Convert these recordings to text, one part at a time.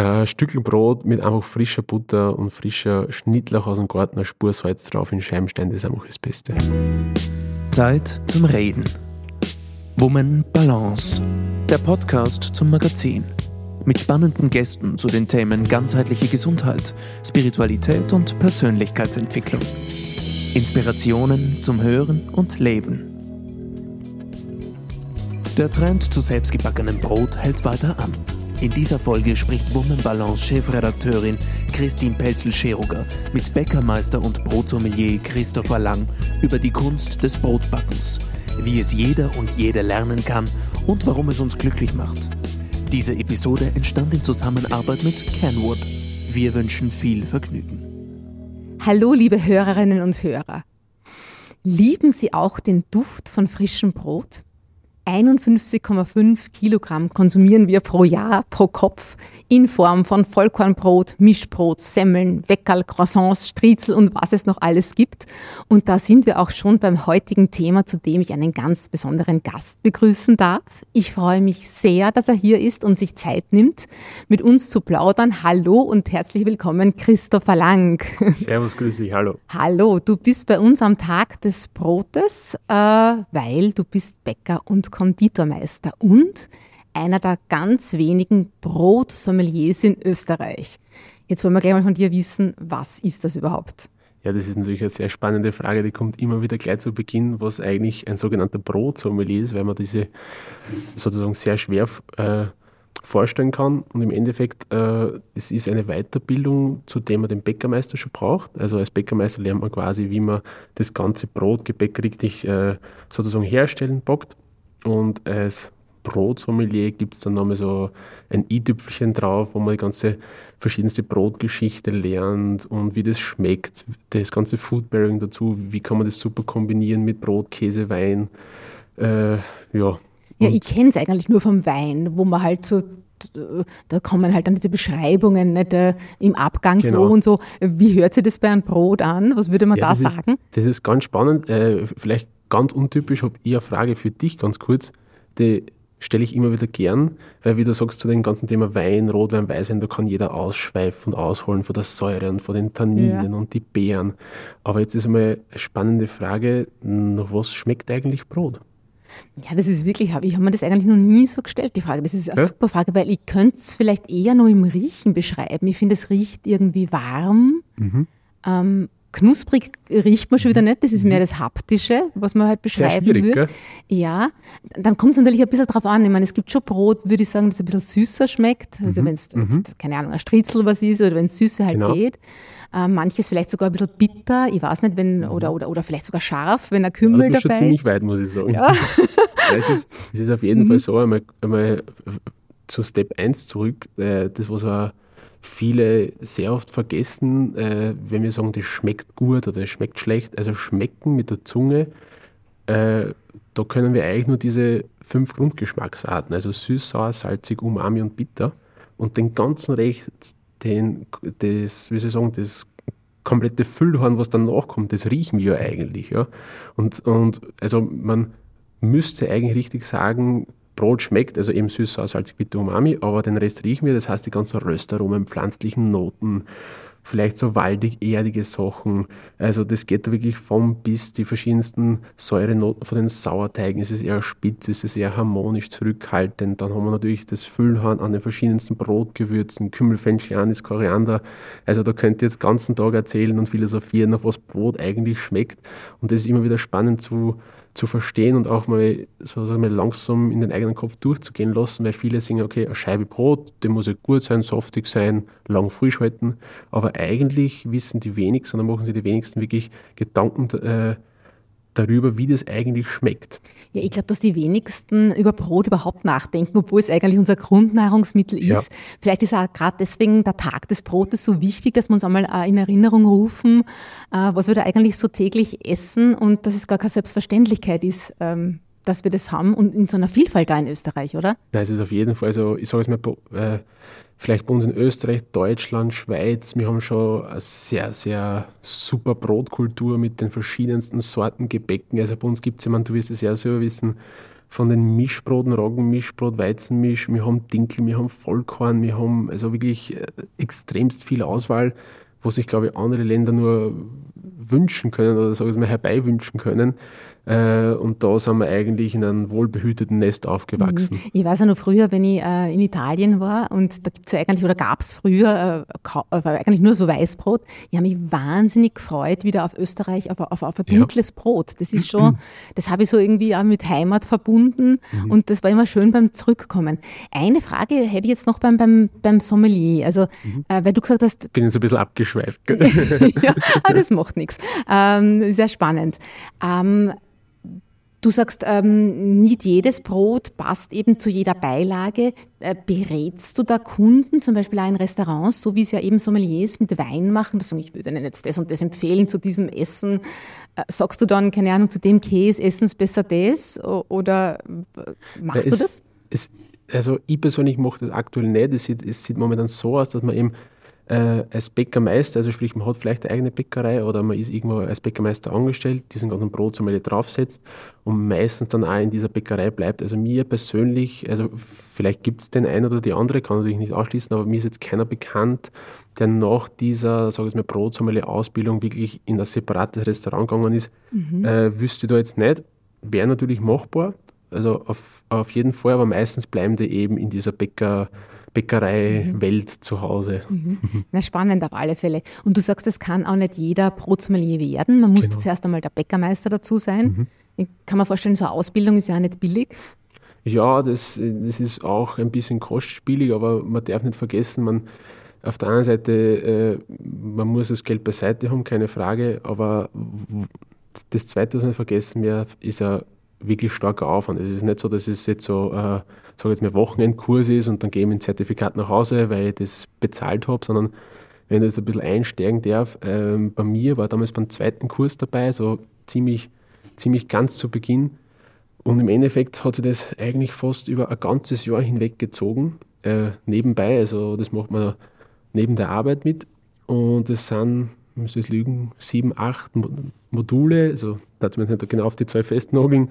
Ein Stückel Brot mit einfach frischer Butter und frischer Schnittlauch aus dem Garten, ein Spur Salz drauf in Scheibenstein, das ist einfach das Beste. Zeit zum Reden. Woman Balance. Der Podcast zum Magazin. Mit spannenden Gästen zu den Themen ganzheitliche Gesundheit, Spiritualität und Persönlichkeitsentwicklung. Inspirationen zum Hören und Leben. Der Trend zu selbstgebackenem Brot hält weiter an. In dieser Folge spricht Woman Chefredakteurin Christine Pelzel-Scheruger mit Bäckermeister und Brotsommelier Christopher Lang über die Kunst des Brotbackens, wie es jeder und jede lernen kann und warum es uns glücklich macht. Diese Episode entstand in Zusammenarbeit mit Kenwood. Wir wünschen viel Vergnügen. Hallo, liebe Hörerinnen und Hörer. Lieben Sie auch den Duft von frischem Brot? 51,5 Kilogramm konsumieren wir pro Jahr, pro Kopf, in Form von Vollkornbrot, Mischbrot, Semmeln, Weckerl, Croissants, Striezel und was es noch alles gibt. Und da sind wir auch schon beim heutigen Thema, zu dem ich einen ganz besonderen Gast begrüßen darf. Ich freue mich sehr, dass er hier ist und sich Zeit nimmt, mit uns zu plaudern. Hallo und herzlich willkommen, Christopher Lang. Servus, grüß dich, hallo. Hallo, du bist bei uns am Tag des Brotes, äh, weil du bist Bäcker und Konditormeister und einer der ganz wenigen Brotsommeliers in Österreich. Jetzt wollen wir gleich mal von dir wissen, was ist das überhaupt? Ja, das ist natürlich eine sehr spannende Frage, die kommt immer wieder gleich zu Beginn, was eigentlich ein sogenannter Brotsommelier ist, weil man diese sozusagen sehr schwer äh, vorstellen kann. Und im Endeffekt, äh, es ist eine Weiterbildung, zu der man den Bäckermeister schon braucht. Also als Bäckermeister lernt man quasi, wie man das ganze Brotgebäck richtig äh, sozusagen herstellen backt. Und als Brotsommelier gibt es dann nochmal so ein i-Tüpfelchen drauf, wo man die ganze verschiedenste Brotgeschichte lernt und wie das schmeckt, das ganze Foodbearing dazu, wie kann man das super kombinieren mit Brot, Käse, Wein. Äh, ja. Ja, ich kenne es eigentlich nur vom Wein, wo man halt so da kommen halt dann diese Beschreibungen nicht, äh, im Abgang genau. so und so. Wie hört sich das bei einem Brot an? Was würde man ja, da das sagen? Ist, das ist ganz spannend. Äh, vielleicht ganz untypisch habe ich eine Frage für dich ganz kurz. Die stelle ich immer wieder gern, weil wie du sagst zu dem ganzen Thema Wein, Rotwein, Weißwein, da kann jeder ausschweifen und ausholen von der Säure und von den Tanninen ja. und die Beeren. Aber jetzt ist einmal eine spannende Frage, nach was schmeckt eigentlich Brot? Ja, das ist wirklich, ich habe mir das eigentlich noch nie so gestellt, die Frage. Das ist eine ja? super Frage, weil ich könnte es vielleicht eher nur im Riechen beschreiben. Ich finde, es riecht irgendwie warm. Mhm. Ähm, Knusprig riecht man schon wieder nicht, das ist mehr mhm. das Haptische, was man halt beschreiben würde. Ja, dann kommt es natürlich ein bisschen drauf an. Ich meine, es gibt schon Brot, würde ich sagen, das ein bisschen süßer schmeckt. Also mhm. wenn es, mhm. keine Ahnung, ein Stritzel was ist oder wenn es Süße halt genau. geht. Äh, manches vielleicht sogar ein bisschen bitter, ich weiß nicht, wenn, mhm. oder, oder, oder vielleicht sogar scharf, wenn ein Kümmel ja, dabei ist. schon ziemlich weit, muss ich sagen. Ja. es, ist, es ist auf jeden Fall so, einmal, einmal zu Step 1 zurück, äh, das was ein viele sehr oft vergessen, äh, wenn wir sagen, das schmeckt gut oder das schmeckt schlecht. Also schmecken mit der Zunge, äh, da können wir eigentlich nur diese fünf Grundgeschmacksarten, also süß, sauer, salzig, umami und bitter. Und den ganzen Recht, den, das, wie soll ich sagen, das komplette Füllhorn, was dann nachkommt, das riechen wir eigentlich. Ja? Und, und also man müsste eigentlich richtig sagen, Brot schmeckt, also eben süß, sauer, salzig, bitter, umami, aber den Rest riechen wir, das heißt die ganzen Röstaromen, pflanzlichen Noten, vielleicht so waldig, erdige Sachen. Also das geht wirklich vom bis die verschiedensten Säurenoten von den Sauerteigen. Es ist eher spitz, es ist eher harmonisch, zurückhaltend. Dann haben wir natürlich das Füllhorn an den verschiedensten Brotgewürzen, Kümmelfenchel, Anis, Koriander. Also da könnt ihr jetzt den ganzen Tag erzählen und philosophieren, auf was Brot eigentlich schmeckt. Und das ist immer wieder spannend zu zu verstehen und auch mal, so sagen wir, langsam in den eigenen Kopf durchzugehen lassen, weil viele sagen, okay, eine Scheibe Brot, die muss ja gut sein, saftig sein, lang frisch halten, aber eigentlich wissen die wenigsten, sondern machen sich die wenigsten wirklich Gedanken äh, darüber, wie das eigentlich schmeckt. Ja, ich glaube, dass die wenigsten über Brot überhaupt nachdenken, obwohl es eigentlich unser Grundnahrungsmittel ist. Ja. Vielleicht ist auch gerade deswegen der Tag des Brotes so wichtig, dass wir uns einmal äh, in Erinnerung rufen, äh, was wir da eigentlich so täglich essen und dass es gar keine Selbstverständlichkeit ist. Ähm, dass wir das haben und in so einer Vielfalt da in Österreich, oder? Ja, es ist auf jeden Fall so, ich sage es mal, äh, vielleicht bei uns in Österreich, Deutschland, Schweiz, wir haben schon eine sehr, sehr super Brotkultur mit den verschiedensten Sorten Gebäcken. Also bei uns gibt es, meine, du wirst es ja selber wissen, von den Mischbroten, Roggenmischbrot, Weizenmisch, wir haben Dinkel, wir haben Vollkorn, wir haben also wirklich äh, extremst viel Auswahl, wo sich, glaube ich, andere Länder nur wünschen können oder sagen wir mal herbeiwünschen können. Äh, und da sind wir eigentlich in einem wohlbehüteten Nest aufgewachsen. Mhm. Ich weiß ja noch früher, wenn ich äh, in Italien war und da gibt es ja eigentlich, oder gab es früher äh, eigentlich nur so Weißbrot. Ich habe mich wahnsinnig gefreut wieder auf Österreich, auf, auf, auf ein dunkles ja. Brot. Das ist schon, das habe ich so irgendwie auch mit Heimat verbunden mhm. und das war immer schön beim Zurückkommen. Eine Frage hätte ich jetzt noch beim, beim, beim Sommelier. Also, mhm. äh, weil du gesagt hast. Ich bin jetzt ein bisschen abgeschweift. ja, aber das macht nichts. Ähm, sehr spannend. Ähm, Du sagst, ähm, nicht jedes Brot passt eben zu jeder Beilage. Äh, berätst du da Kunden, zum Beispiel auch in Restaurants, so wie es ja eben Sommeliers mit Wein machen, dass sagen, ich würde Ihnen jetzt das und das empfehlen zu diesem Essen. Äh, sagst du dann, keine Ahnung, zu dem Käse essen Sie besser das? Oder äh, machst es, du das? Es, also ich persönlich mache das aktuell nicht. Es sieht, es sieht momentan so aus, dass man eben äh, als Bäckermeister, also sprich, man hat vielleicht eine eigene Bäckerei oder man ist irgendwo als Bäckermeister angestellt, diesen ganzen Brotsommelier draufsetzt und meistens dann auch in dieser Bäckerei bleibt. Also mir persönlich, also vielleicht gibt es den einen oder die andere, kann natürlich nicht ausschließen, aber mir ist jetzt keiner bekannt, der nach dieser, sage ich mal, Brotsommelier-Ausbildung wirklich in ein separates Restaurant gegangen ist. Mhm. Äh, wüsste ich da jetzt nicht. Wäre natürlich machbar, also auf, auf jeden Fall, aber meistens bleiben die eben in dieser Bäcker- Bäckerei-Welt mhm. zu Hause. Mhm. Na, spannend auf alle Fälle. Und du sagst, es kann auch nicht jeder Brotsmelier werden. Man muss genau. zuerst einmal der Bäckermeister dazu sein. Mhm. Ich kann mir vorstellen, so eine Ausbildung ist ja auch nicht billig. Ja, das, das ist auch ein bisschen kostspielig, aber man darf nicht vergessen, man, auf der einen Seite, äh, man muss das Geld beiseite haben, keine Frage, aber das Zweite, was man vergessen darf, ist ja wirklich starker Aufwand. Es ist nicht so, dass es jetzt so, äh, sage jetzt mal, Wochenendkurs ist und dann gehe ich ein Zertifikat nach Hause, weil ich das bezahlt habe, sondern wenn ich jetzt ein bisschen einsteigen darf, äh, bei mir war damals beim zweiten Kurs dabei, so ziemlich, ziemlich ganz zu Beginn. Und im Endeffekt hat sich das eigentlich fast über ein ganzes Jahr hinweg gezogen, äh, nebenbei. Also das macht man neben der Arbeit mit. Und es sind, ich muss lügen, sieben, acht Module, also da hat man nicht genau auf die zwei festnageln.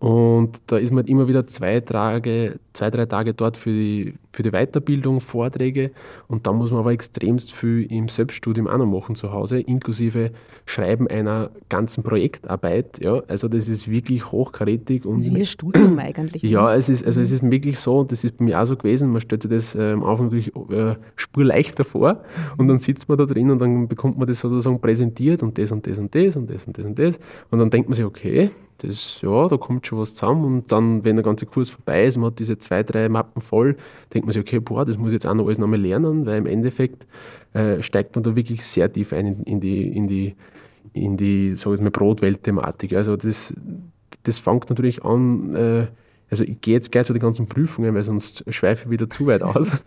Und da ist man immer wieder zwei Tage, zwei, drei Tage dort für die, für die Weiterbildung, Vorträge. Und da muss man aber extremst viel im Selbststudium auch noch machen zu Hause, inklusive Schreiben einer ganzen Projektarbeit. Ja, also das ist wirklich hochkarätig. Und wie ein Studium eigentlich. Ja, es ist, also es ist wirklich so, das ist bei mir auch so gewesen, man stellt sich das am Anfang natürlich äh, spurleichter vor und dann sitzt man da drin und dann bekommt man das sozusagen präsentiert und das und das und das und das und das und das. Und dann denkt man sich, okay, das, ja, da kommt schon was zusammen. Und dann, wenn der ganze Kurs vorbei ist, man hat diese zwei, drei Mappen voll, denkt man sich, okay, boah, das muss ich jetzt auch noch alles nochmal lernen, weil im Endeffekt äh, steigt man da wirklich sehr tief ein in, in die, in die, in die, sag ich mal, Brotwelt-Thematik. Also das, das fängt natürlich an, äh, also ich gehe jetzt gleich zu den ganzen Prüfungen, weil sonst schweife ich wieder zu weit aus.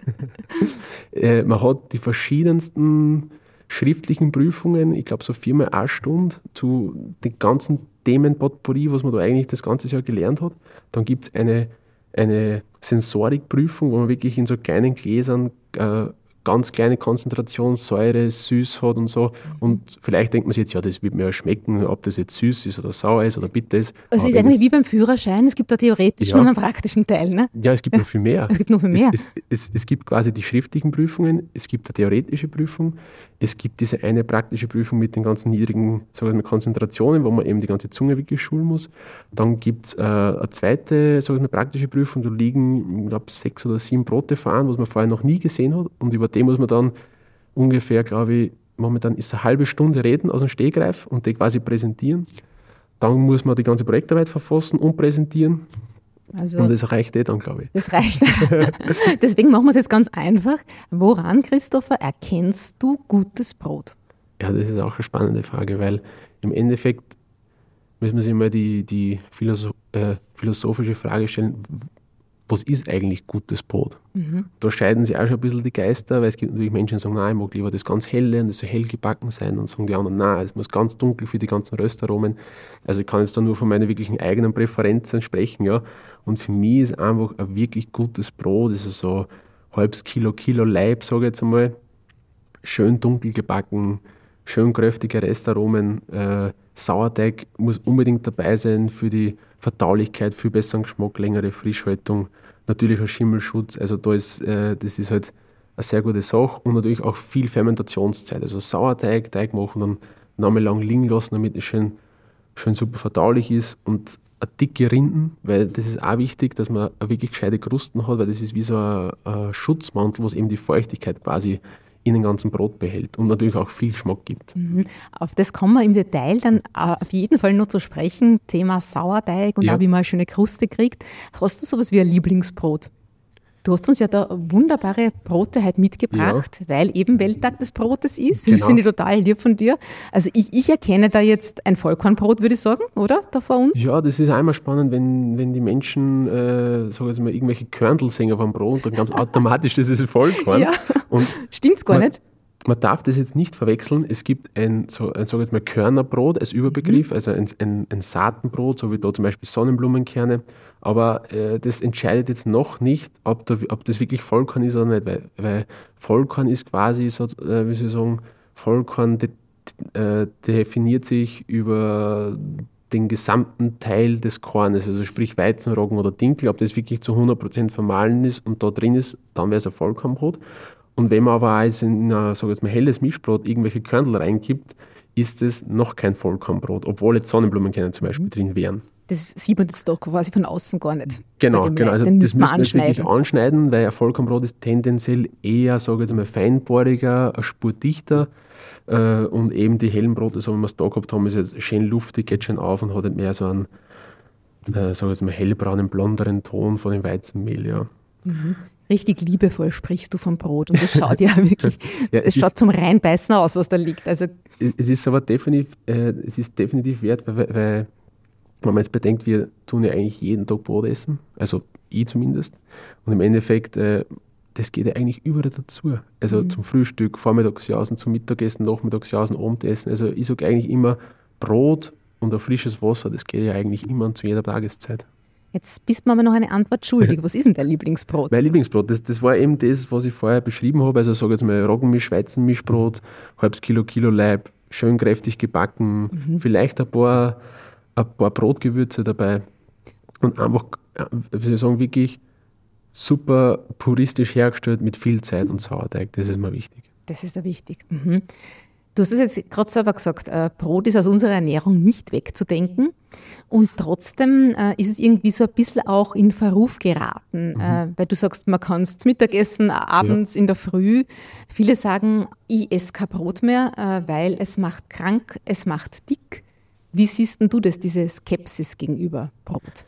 äh, man hat die verschiedensten schriftlichen Prüfungen, ich glaube so viermal eine Stunde zu den ganzen Themenpotpourri, was man da eigentlich das ganze Jahr gelernt hat. Dann gibt es eine, eine Sensorikprüfung, wo man wirklich in so kleinen Gläsern äh, ganz kleine Konzentration Säure, süß hat und so. Und vielleicht denkt man sich jetzt, ja, das wird mir ja schmecken, ob das jetzt süß ist oder sauer ist oder bitter ist. Also ist eigentlich wie beim Führerschein, es gibt da theoretischen ja. und einen praktischen Teil, ne? Ja, es gibt noch viel mehr. Es gibt noch viel mehr. Es, es, es, es gibt quasi die schriftlichen Prüfungen, es gibt eine theoretische Prüfung, es gibt diese eine praktische Prüfung mit den ganzen niedrigen sagen wir, Konzentrationen, wo man eben die ganze Zunge wirklich schulen muss. Dann gibt es äh, eine zweite sagen wir, praktische Prüfung, da liegen, ich glaube, sechs oder sieben Brote fahren, was man vorher noch nie gesehen hat und über dem muss man dann ungefähr, glaube ich, momentan ist eine halbe Stunde reden aus dem Stehgreif und die quasi präsentieren. Dann muss man die ganze Projektarbeit verfassen und präsentieren. Also, und das reicht eh dann, glaube ich. Das reicht. Deswegen machen wir es jetzt ganz einfach. Woran, Christopher, erkennst du gutes Brot? Ja, das ist auch eine spannende Frage, weil im Endeffekt müssen wir sich mal die, die philosoph äh, philosophische Frage stellen, was ist eigentlich gutes Brot? Mhm. Da scheiden sich auch schon ein bisschen die Geister, weil es gibt natürlich Menschen, die sagen, nein, ich mag lieber das ganz helle und das soll hell gebacken sein. Und sagen die anderen, nein, es muss ganz dunkel für die ganzen Röstaromen. Also ich kann jetzt da nur von meinen wirklichen eigenen Präferenzen sprechen. ja. Und für mich ist einfach ein wirklich gutes Brot, das ist so halbes Kilo, Kilo Leib, sage ich jetzt einmal, schön dunkel gebacken, schön kräftige Restaromen. Äh, Sauerteig muss unbedingt dabei sein für die Verdaulichkeit, viel besseren Geschmack, längere Frischhaltung, natürlicher Schimmelschutz. Also da ist, äh, das ist halt eine sehr gute Sache und natürlich auch viel Fermentationszeit. Also Sauerteig, Teig machen, dann Name lang liegen lassen, damit es schön, schön super verdaulich ist und eine dicke Rinden, weil das ist auch wichtig, dass man wirklich gescheite Krusten hat, weil das ist wie so ein, ein Schutzmantel, was eben die Feuchtigkeit quasi in den ganzen Brot behält und natürlich auch viel Geschmack gibt. Mhm. Auf das kommen wir im Detail dann auf jeden Fall noch zu sprechen. Thema Sauerteig und ja. auch wie man eine schöne Kruste kriegt. Hast du sowas wie ein Lieblingsbrot? Du hast uns ja da wunderbare Brote heute mitgebracht, ja. weil eben Welttag des Brotes ist. Genau. Das finde ich total lieb von dir. Also ich, ich erkenne da jetzt ein Vollkornbrot, würde ich sagen, oder? Da vor uns. Ja, das ist einmal spannend, wenn, wenn die Menschen, äh, sagen wir mal, irgendwelche Körnel singen auf einem Brot, dann ganz automatisch, das ist ein Vollkorn. Ja. Und Stimmt's gar man, nicht? man darf das jetzt nicht verwechseln. Es gibt ein, so, ein sag jetzt mal, Körnerbrot als Überbegriff, mhm. also ein, ein, ein, Saatenbrot, so wie da zum Beispiel Sonnenblumenkerne. Aber äh, das entscheidet jetzt noch nicht, ob, da, ob das wirklich Vollkorn ist oder nicht, weil, weil Vollkorn ist quasi, so, äh, wie soll ich sagen, Vollkorn de, äh, definiert sich über den gesamten Teil des Kornes, also sprich Weizenroggen oder Dinkel, ob das wirklich zu 100% vermahlen ist und da drin ist, dann wäre es ein Vollkornbrot. Und wenn man aber auch in ein helles Mischbrot irgendwelche Körnel reinkippt, ist es noch kein Vollkornbrot, obwohl jetzt Sonnenblumenkerne zum Beispiel mhm. drin wären. Das sieht man jetzt doch quasi von außen gar nicht. Genau, genau. Also das müssen wir wirklich anschneiden, weil ein Vollkornbrot ist tendenziell eher, sage ich jetzt mal, feinporiger, eine Spur dichter. Äh, und eben die hellen Brote, so wie wir es da gehabt haben, ist jetzt schön luftig, geht schön auf und hat nicht mehr so einen, äh, sage ich jetzt mal, hellbraunen, blonderen Ton von dem Weizenmehl. Ja. Mhm richtig liebevoll sprichst du vom Brot und es schaut ja wirklich, ja, es, es schaut zum Reinbeißen aus, was da liegt. Also es ist aber definitiv, äh, es ist definitiv wert, weil, weil wenn man jetzt bedenkt, wir tun ja eigentlich jeden Tag Brot essen, also ich zumindest, und im Endeffekt, äh, das geht ja eigentlich überall dazu. Also mhm. zum Frühstück, Vormittagsjausen, zum Mittagessen, Nachmittagsjausen, Abendessen. Also ich sage eigentlich immer Brot und ein frisches Wasser, das geht ja eigentlich immer zu jeder Tageszeit. Jetzt bist du mir aber noch eine Antwort schuldig. Was ist denn dein Lieblingsbrot? Mein Lieblingsbrot, das, das war eben das, was ich vorher beschrieben habe. Also sage jetzt mal Roggenmisch, Weizenmischbrot, halbes Kilo, Kilo Leib, schön kräftig gebacken, mhm. vielleicht ein paar, ein paar Brotgewürze dabei und einfach, wie soll ich sagen, wirklich super puristisch hergestellt mit viel Zeit und Sauerteig. Das ist mir wichtig. Das ist da wichtig. Mhm. Du hast es jetzt gerade selber gesagt, äh, Brot ist aus unserer Ernährung nicht wegzudenken. Und trotzdem äh, ist es irgendwie so ein bisschen auch in Verruf geraten, mhm. äh, weil du sagst, man kann es zum Mittagessen, abends, ja. in der Früh. Viele sagen, ich esse kein Brot mehr, äh, weil es macht krank, es macht dick. Wie siehst denn du das, diese Skepsis gegenüber Brot?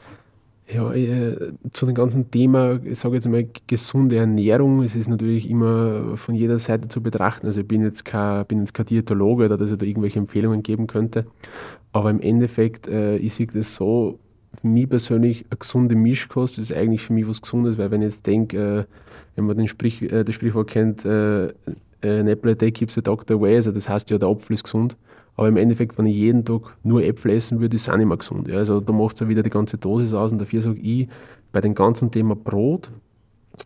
Ja, äh, zu dem ganzen Thema, ich sage jetzt mal, gesunde Ernährung, es ist natürlich immer von jeder Seite zu betrachten. Also ich bin jetzt kein, bin jetzt kein Diätologe, dass ich da irgendwelche Empfehlungen geben könnte. Aber im Endeffekt, äh, ich sehe das so, für mich persönlich, eine gesunde Mischkost ist eigentlich für mich was Gesundes, weil wenn ich jetzt denke, äh, wenn man den Sprich, äh, das Sprichwort kennt, äh, äh, an apple a day keeps the doctor away, also das heißt ja, der Apfel ist gesund. Aber im Endeffekt, wenn ich jeden Tag nur Äpfel essen würde, ist es auch nicht mehr gesund. Ja. Also da macht es ja wieder die ganze Dosis aus und dafür sage ich, bei dem ganzen Thema Brot,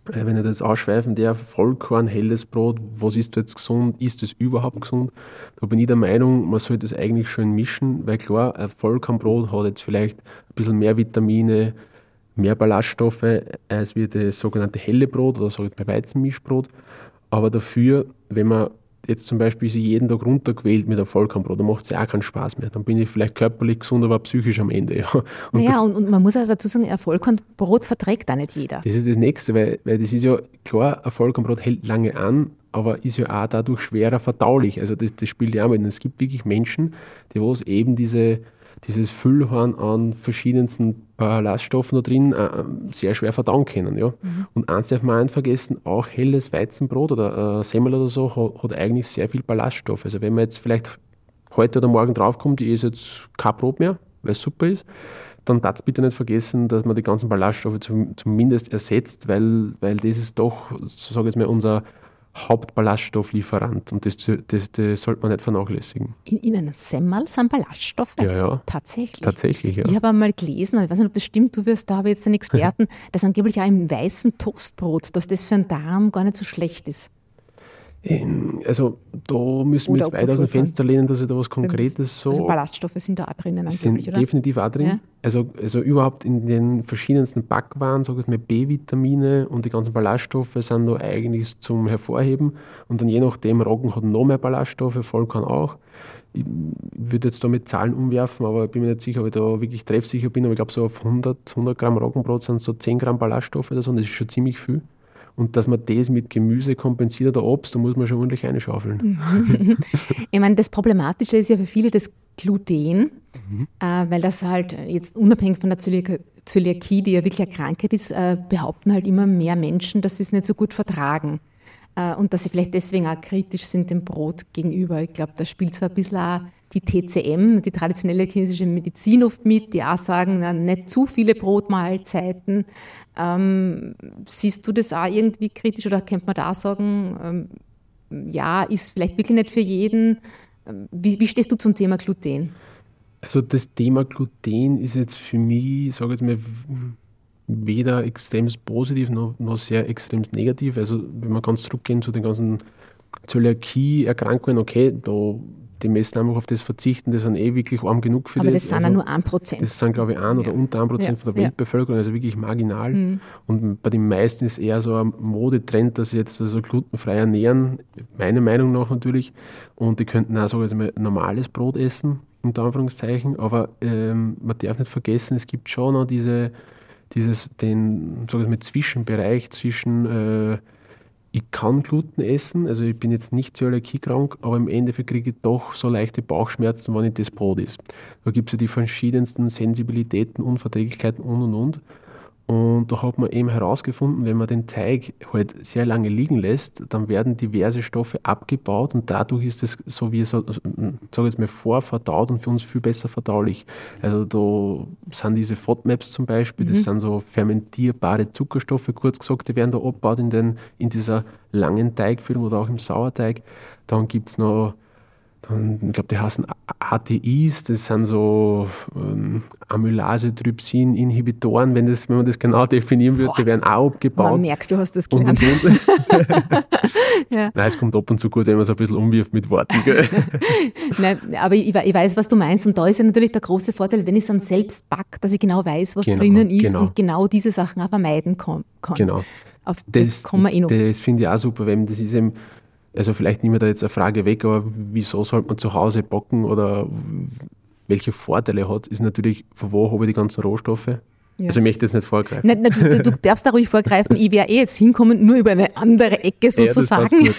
äh, wenn ich das ausschweifen der Vollkorn, helles Brot, was ist jetzt gesund, ist es überhaupt gesund? Da bin ich der Meinung, man sollte es eigentlich schön mischen, weil klar, ein Vollkornbrot hat jetzt vielleicht ein bisschen mehr Vitamine, mehr Ballaststoffe als wie das sogenannte helle Brot oder ich bei Weizenmischbrot. Aber dafür, wenn man jetzt zum Beispiel sie jeden Tag runterquält mit einem Vollkornbrot, dann macht es ja auch keinen Spaß mehr. Dann bin ich vielleicht körperlich gesund, aber psychisch am Ende. Ja. Und, naja, und, und, man muss auch dazu sagen, ein Vollkornbrot verträgt auch nicht jeder. Das ist das Nächste, weil, weil das ist ja klar, ein Vollkornbrot hält lange an, aber ist ja auch dadurch schwerer verdaulich. Also das, das spielt ja auch mit. Und es gibt wirklich Menschen, die was eben diese dieses Füllhorn an verschiedensten Ballaststoffen da drin äh, sehr schwer verdauen können. Ja? Mhm. Und eins darf man nicht vergessen, auch helles Weizenbrot oder äh, Semmel oder so hat, hat, eigentlich sehr viel Ballaststoff. Also wenn man jetzt vielleicht heute oder morgen draufkommt, ich esse jetzt kein Brot mehr, weil es super ist, dann darf bitte nicht vergessen, dass man die ganzen Ballaststoffe zum, zumindest ersetzt, weil, weil das ist doch, so sage ich jetzt mal, unser Hauptballaststofflieferant und das, das, das sollte man nicht vernachlässigen. In, in einem Semmel sind Ballaststoffe? Ja, ja. Tatsächlich? Tatsächlich, ja. Ich habe einmal gelesen, ich weiß nicht, ob das stimmt, du wirst, da ich jetzt einen Experten, dass angeblich auch im weißen Toastbrot, dass das für den Darm gar nicht so schlecht ist. Also da müssen wir jetzt weit aus dem Fenster lehnen, dass ich da was Konkretes so. Also Ballaststoffe sind da auch drinnen. Sind oder? definitiv auch drin. Ja. Also, also überhaupt in den verschiedensten Backwaren, sage ich mal, B-Vitamine und die ganzen Ballaststoffe sind da eigentlich zum Hervorheben. Und dann je nachdem, Roggen hat noch mehr Ballaststoffe, Vollkorn auch. Ich würde jetzt da mit Zahlen umwerfen, aber ich bin mir nicht sicher, ob ich da wirklich treffsicher bin. Aber ich glaube, so auf 100, 100 Gramm Roggenbrot sind so 10 Gramm Ballaststoffe oder so. Und das ist schon ziemlich viel. Und dass man das mit Gemüse kompensiert oder Obst, da muss man schon ordentlich einschaufeln. ich meine, das Problematische ist ja für viele das Gluten, mhm. äh, weil das halt jetzt unabhängig von der Zöliakie, die ja wirklich eine Krankheit ist, äh, behaupten halt immer mehr Menschen, dass sie es nicht so gut vertragen. Äh, und dass sie vielleicht deswegen auch kritisch sind dem Brot gegenüber. Ich glaube, da spielt so ein bisschen auch die TCM, die traditionelle chinesische Medizin oft mit, die auch sagen, na, nicht zu viele Brotmahlzeiten. Ähm, siehst du das auch irgendwie kritisch oder könnte man da sagen, ähm, ja, ist vielleicht wirklich nicht für jeden? Ähm, wie, wie stehst du zum Thema Gluten? Also das Thema Gluten ist jetzt für mich, ich sage jetzt mal, weder extrem positiv noch, noch sehr extrem negativ. Also wenn wir ganz zurückgehen zu den ganzen Zöliakie-Erkrankungen, okay, da die meisten einfach auf das verzichten, das sind eh wirklich arm genug für Aber das. das sind also, ja nur ein Prozent. Das sind, glaube ich, ein oder ja. unter ein Prozent ja. von der Weltbevölkerung, also wirklich marginal. Mhm. Und bei den meisten ist eher so ein Modetrend, dass sie jetzt also glutenfrei ernähren, meiner Meinung nach natürlich. Und die könnten auch so also normales Brot essen, unter Anführungszeichen. Aber ähm, man darf nicht vergessen, es gibt schon noch diese, dieses, den, sag ich mal, Zwischenbereich zwischen äh, ich kann Gluten essen, also ich bin jetzt nicht zöliakiekrank, aber im Endeffekt kriege ich doch so leichte Bauchschmerzen, wenn ich das Brot ist. Da gibt es ja die verschiedensten Sensibilitäten, Unverträglichkeiten und und und. Und da hat man eben herausgefunden, wenn man den Teig halt sehr lange liegen lässt, dann werden diverse Stoffe abgebaut und dadurch ist es so wie so, sage jetzt mal, vorverdaut und für uns viel besser verdaulich. Also da sind diese FODMAPs zum Beispiel, mhm. das sind so fermentierbare Zuckerstoffe, kurz gesagt, die werden da abgebaut in, den, in dieser langen Teigfüllung oder auch im Sauerteig. Dann gibt es noch dann, ich glaube, die heißen ATIs, das sind so ähm, Amylase-Trypsin-Inhibitoren, wenn, wenn man das genau definieren würde, die werden auch abgebaut. Man merkt, du hast das gelernt. Und, und, ja. Nein, es kommt ab und zu gut, wenn man so ein bisschen umwirft mit Worten. Nein, aber ich, ich, weiß, was du meinst und da ist ja natürlich der große Vorteil, wenn ich es dann selbst backe, dass ich genau weiß, was genau, drinnen ist genau. und genau diese Sachen auch vermeiden kann. Genau. Auf das, das, eh das finde ich auch super, weil das ist eben also vielleicht nehmen wir da jetzt eine Frage weg, aber wieso sollte man zu Hause backen oder welche Vorteile hat, ist natürlich, von wo habe ich die ganzen Rohstoffe? Ja. Also ich möchte jetzt nicht vorgreifen. Nein, nein, du, du, darfst da ruhig vorgreifen. Ich wäre eh jetzt hinkommen, nur über eine andere Ecke sozusagen. Ja,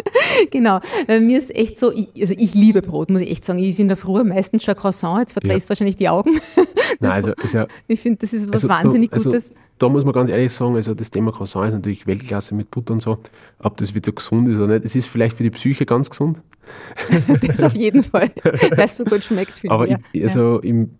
genau. Weil mir ist echt so, ich, also ich liebe Brot, muss ich echt sagen. Ich esse in der Früh meistens schon Croissant, jetzt verdrehst ja. wahrscheinlich die Augen. Nein, also, also, ich finde, das ist was also, wahnsinnig also, Gutes. Da muss man ganz ehrlich sagen, also das Thema Croissant ist natürlich Weltklasse mit Butter und so. Ob das wieder gesund ist oder nicht, es ist vielleicht für die Psyche ganz gesund. das auf jeden Fall, weil es so gut schmeckt. Aber ich, also im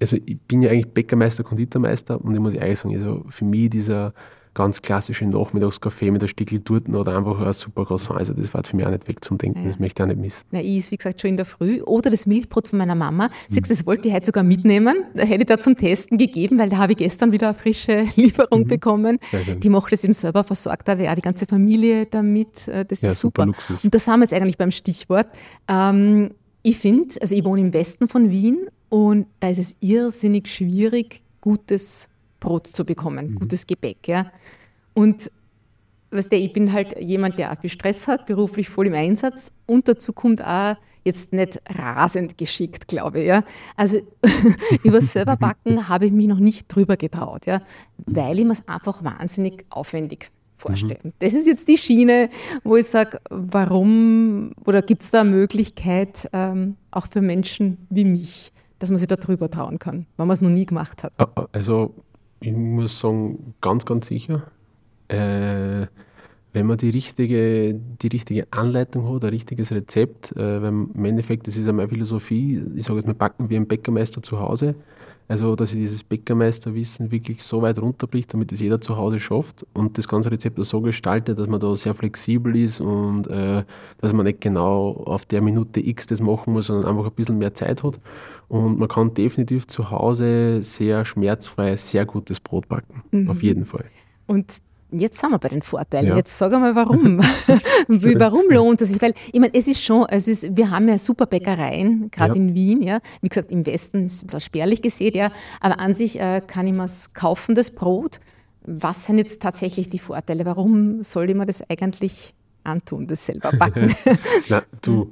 also ich bin ja eigentlich Bäckermeister, Konditormeister und ich muss ehrlich sagen, also für mich dieser ganz klassische Nachmittagskaffee mit der Stickel Torten oder einfach ein super Croissant, also das war für mich auch nicht weg zum Denken, ja. das möchte ich auch nicht missen. Ja, ich ist wie gesagt schon in der Früh oder das Milchbrot von meiner Mama. Sie sagt, das wollte ich heute sogar mitnehmen, hätte ich da zum Testen gegeben, weil da habe ich gestern wieder eine frische Lieferung mhm. bekommen. Die macht das eben selber, versorgt da ja die ganze Familie damit, äh, das ja, ist super. super und da sind wir jetzt eigentlich beim Stichwort. Ähm, ich finde, also ich wohne im Westen von Wien und da ist es irrsinnig schwierig, gutes Brot zu bekommen, mhm. gutes Gebäck. Ja. Und weißt du, ich bin halt jemand, der auch viel Stress hat, beruflich voll im Einsatz und dazu kommt auch jetzt nicht rasend geschickt, glaube ich. Ja. Also über selber backen habe ich mich noch nicht drüber getraut, ja, weil ich mir es einfach wahnsinnig aufwendig vorstelle. Mhm. Das ist jetzt die Schiene, wo ich sage, warum oder gibt es da eine Möglichkeit, ähm, auch für Menschen wie mich, dass man sich da drüber trauen kann, wenn man es noch nie gemacht hat? Also ich muss sagen, ganz, ganz sicher. Äh, wenn man die richtige, die richtige Anleitung hat, ein richtiges Rezept, äh, weil im Endeffekt, das ist ja meine Philosophie, ich sage jetzt, wir backen wie ein Bäckermeister zu Hause. Also, dass ich dieses Bäckermeisterwissen wirklich so weit runterbricht, damit es jeder zu Hause schafft und das ganze Rezept so gestaltet, dass man da sehr flexibel ist und äh, dass man nicht genau auf der Minute X das machen muss, sondern einfach ein bisschen mehr Zeit hat. Und man kann definitiv zu Hause sehr schmerzfrei sehr gutes Brot backen. Mhm. Auf jeden Fall. Und Jetzt sind wir bei den Vorteilen. Ja. Jetzt sag einmal, warum. warum lohnt es sich? Weil, ich meine, es ist schon, es ist, wir haben ja super Bäckereien, gerade ja. in Wien, ja. Wie gesagt, im Westen ist es ein bisschen spärlich gesehen, ja. Aber an sich äh, kann ich mir kaufen, das Brot. Was sind jetzt tatsächlich die Vorteile? Warum soll ich mir das eigentlich antun, das selber backen? Na, du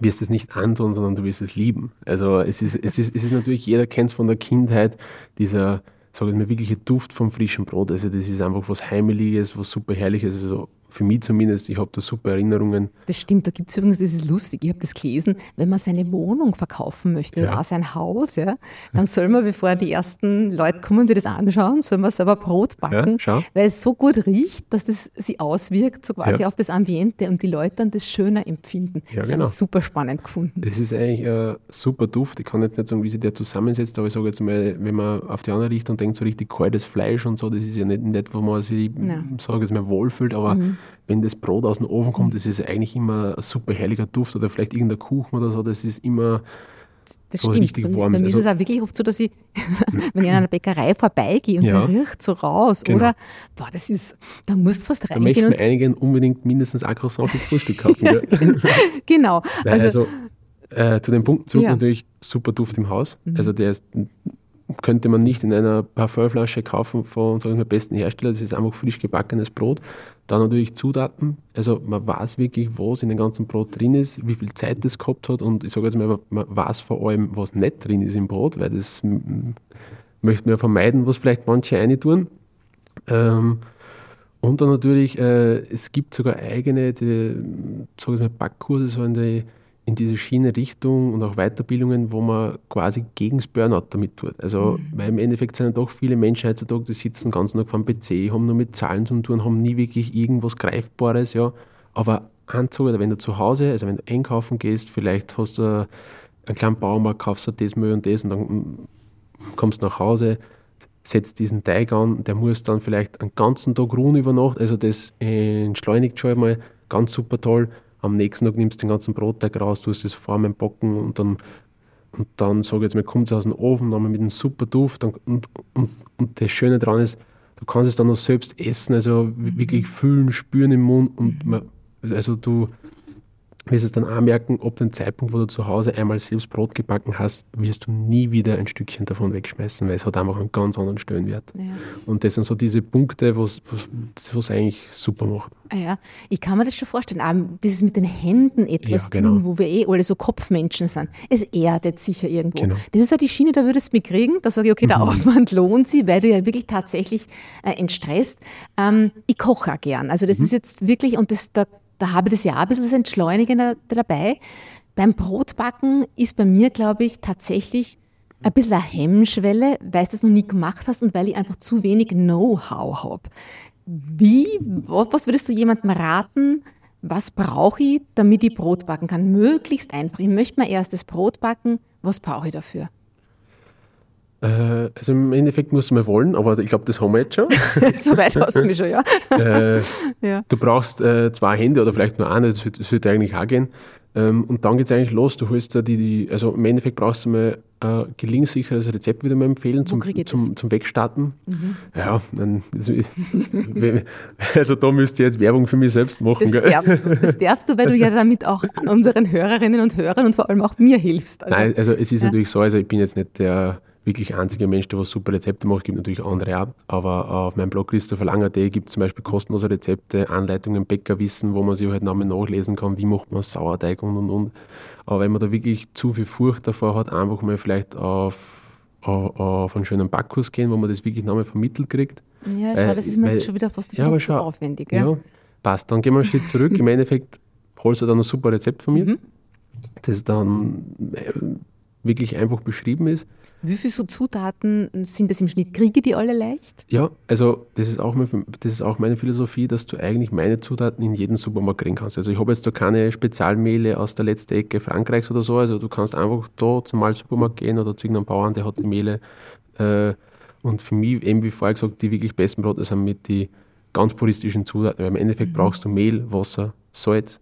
wirst es nicht antun, sondern du wirst es lieben. Also es ist, es ist, es ist natürlich, jeder kennt es von der Kindheit, dieser sage ich mal, wirkliche Duft vom frischen Brot. Also das ist einfach was Heimeliges, was super Herrliches. Also für mich zumindest, ich habe da super Erinnerungen. Das stimmt, da gibt es übrigens, das ist lustig, ich habe das gelesen, wenn man seine Wohnung verkaufen möchte ja. oder sein Haus, ja, dann soll man, bevor die ersten Leute kommen, sich das anschauen, soll man selber Brot backen, ja, weil es so gut riecht, dass das sich auswirkt, so quasi ja. auf das Ambiente und die Leute dann das schöner empfinden. das genau. habe ich super spannend gefunden. Das ist eigentlich ein super Duft. Ich kann jetzt nicht sagen, wie sich der zusammensetzt, aber ich sage jetzt mal, wenn man auf die andere Richtung denkt, so richtig kaltes Fleisch und so, das ist ja nicht, nicht wo man sich, sage jetzt mal, wohlfühlt, aber mhm wenn das Brot aus dem Ofen kommt, das ist eigentlich immer ein super herrlicher Duft oder vielleicht irgendein Kuchen oder so, das ist immer das so stimmt. richtig warm. Bei mir also, ist es auch wirklich oft so, dass ich, wenn ich an einer Bäckerei vorbeigehe und ja, der riecht so raus, genau. oder? Boah, das ist, da musst du fast reingehen. Da möchten einige unbedingt mindestens ein Croissant fürs Frühstück kaufen. genau. Nein, also, also äh, zu dem Punkt zurück ja. natürlich super Duft im Haus. Mhm. Also der ist könnte man nicht in einer Parfümflasche kaufen von sagen wir, besten Hersteller. Das ist einfach frisch gebackenes Brot. Dann natürlich Zutaten. Also man weiß wirklich, was in dem ganzen Brot drin ist, wie viel Zeit das gehabt hat und ich sage jetzt mal, man weiß vor allem, was nicht drin ist im Brot, weil das möchte man vermeiden, was vielleicht manche eine tun. Ähm, und dann natürlich, äh, es gibt sogar eigene, die, sag ich mal, Backkurse so in die in diese Schiene Richtung und auch Weiterbildungen, wo man quasi gegen das Burnout damit tut. Also, mhm. weil im Endeffekt sind ja doch viele Menschen heutzutage, die sitzen ganz noch vom PC, haben nur mit Zahlen zu tun, haben nie wirklich irgendwas Greifbares, ja. Aber Anzug, oder wenn du zu Hause, also wenn du einkaufen gehst, vielleicht hast du einen kleinen Baumarkt, kaufst du das Müll und das und dann kommst du nach Hause, setzt diesen Teig an, der muss dann vielleicht einen ganzen Tag ruhen über Nacht, also das entschleunigt schon einmal ganz super toll am nächsten Tag nimmst du den ganzen Brotteig raus, tust es formen, backen und dann, und dann sage ich jetzt mal, kommt es aus dem Ofen, dann mit einem super Duft und, und, und, und, das Schöne daran ist, du kannst es dann noch selbst essen, also wirklich fühlen, spüren im Mund und man, also du wirst es dann auch merken, ob den Zeitpunkt, wo du zu Hause einmal selbst Brot gebacken hast, wirst du nie wieder ein Stückchen davon wegschmeißen, weil es hat einfach einen ganz anderen Stellenwert. Ja. Und das sind so diese Punkte, was es eigentlich super macht. Ah ja, ich kann mir das schon vorstellen. Auch dieses mit den Händen etwas ja, genau. tun, wo wir eh alle so Kopfmenschen sind. Es erdet sicher irgendwo. Genau. Das ist ja die Schiene, da würdest du mich kriegen. Da sage ich, okay, der mhm. Aufwand lohnt sich, weil du ja wirklich tatsächlich äh, entstresst. Ähm, ich koche auch gern. Also das mhm. ist jetzt wirklich, und das, da da habe ich das ja ein bisschen das Entschleunigen dabei. Beim Brotbacken ist bei mir, glaube ich, tatsächlich ein bisschen eine Hemmschwelle, weil du das noch nie gemacht hast und weil ich einfach zu wenig Know-how habe. Wie, was würdest du jemandem raten, was brauche ich, damit ich Brot backen kann? Möglichst einfach. Ich möchte mal erst das Brot backen. Was brauche ich dafür? Äh, also im Endeffekt musst du mal wollen, aber ich glaube, das haben wir jetzt schon. so weit hast du mich schon, ja. äh, ja. Du brauchst äh, zwei Hände oder vielleicht nur eine, das sollte, das sollte eigentlich auch gehen. Ähm, und dann geht es eigentlich los. Du holst da die, die, also im Endeffekt brauchst du mal ein äh, gelingsicheres Rezept, würde ich mal empfehlen, zum, zum, zum Wegstarten. Mhm. Ja, dann, also da müsst ihr jetzt Werbung für mich selbst machen. Das darfst du, das darfst du, weil du ja damit auch unseren Hörerinnen und Hörern und vor allem auch mir hilfst. Also, Nein, also es ist ja. natürlich so, also ich bin jetzt nicht der wirklich einziger Mensch, der was super Rezepte macht. Es gibt natürlich andere auch. Aber auf meinem Blog christopherlanger.de gibt es zum Beispiel kostenlose Rezepte, Anleitungen, Bäckerwissen, wo man sich halt nochmal nachlesen kann, wie macht man Sauerteig und und und. Aber wenn man da wirklich zu viel Furcht davor hat, einfach mal vielleicht auf, auf, auf einen schönen Backkurs gehen, wo man das wirklich nochmal vermittelt kriegt. Ja, schau, das ist mir weil, schon wieder fast ein ja, bisschen zu aufwendig. Ja? ja, passt. Dann gehen wir einen Schritt zurück. Im Endeffekt holst du dann ein super Rezept von mir. Mhm. Das dann äh, wirklich einfach beschrieben ist. Wie viele so Zutaten sind das im Schnitt? Kriege die alle leicht? Ja, also das ist, auch, das ist auch meine Philosophie, dass du eigentlich meine Zutaten in jeden Supermarkt kriegen kannst. Also ich habe jetzt da keine Spezialmehle aus der letzten Ecke Frankreichs oder so. Also du kannst einfach da zum Mal Supermarkt gehen oder zu irgendeinem Bauern, der hat die Mehle. Äh, und für mich, eben wie vorher gesagt, die wirklich besten Brote sind mit den ganz puristischen Zutaten. Weil im Endeffekt mhm. brauchst du Mehl, Wasser, Salz,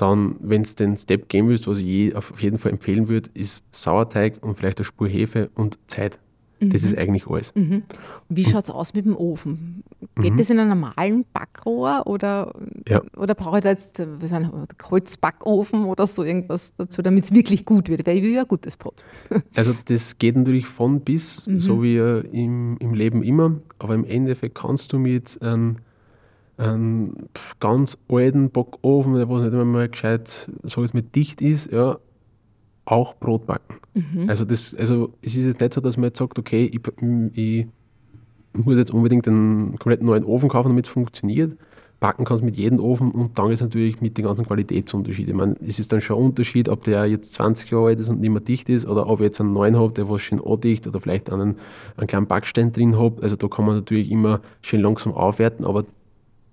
dann, wenn es den Step gehen willst, was ich je, auf jeden Fall empfehlen würde, ist Sauerteig und vielleicht eine Spur Hefe und Zeit. Das ist eigentlich alles. Mhm. Wie schaut es aus mit dem Ofen? Geht das in einem normalen Backrohr oder, Ja. oder brauche ich da jetzt ein Holzbackofen oder so irgendwas dazu, damit es wirklich gut wird? Weil ich will ja gutes Brot. Also das geht natürlich von bis, Mhm. so wie äh, im, im Leben immer, aber im Endeffekt kannst du mit einem, einem ganz alten Backofen, der was nicht einmal gescheit, sag ich mit dicht ist, ja, auch Brot backen. Mhm. Also, das, also es ist jetzt nicht so, dass man jetzt sagt, okay, ich, ich muss jetzt unbedingt einen komplett neuen Ofen kaufen, damit es funktioniert. Backen kannst du mit jedem Ofen und dann ist natürlich mit den ganzen Qualitätsunterschieden. Ich meine, es ist dann schon ein Unterschied, ob der jetzt 20 Jahre alt ist und nicht mehr dicht ist oder ob ich jetzt einen neuen habe, der was schön andicht oder vielleicht einen, einen kleinen Backstein drin habe. Also da kann man natürlich immer schön langsam aufwerten, aber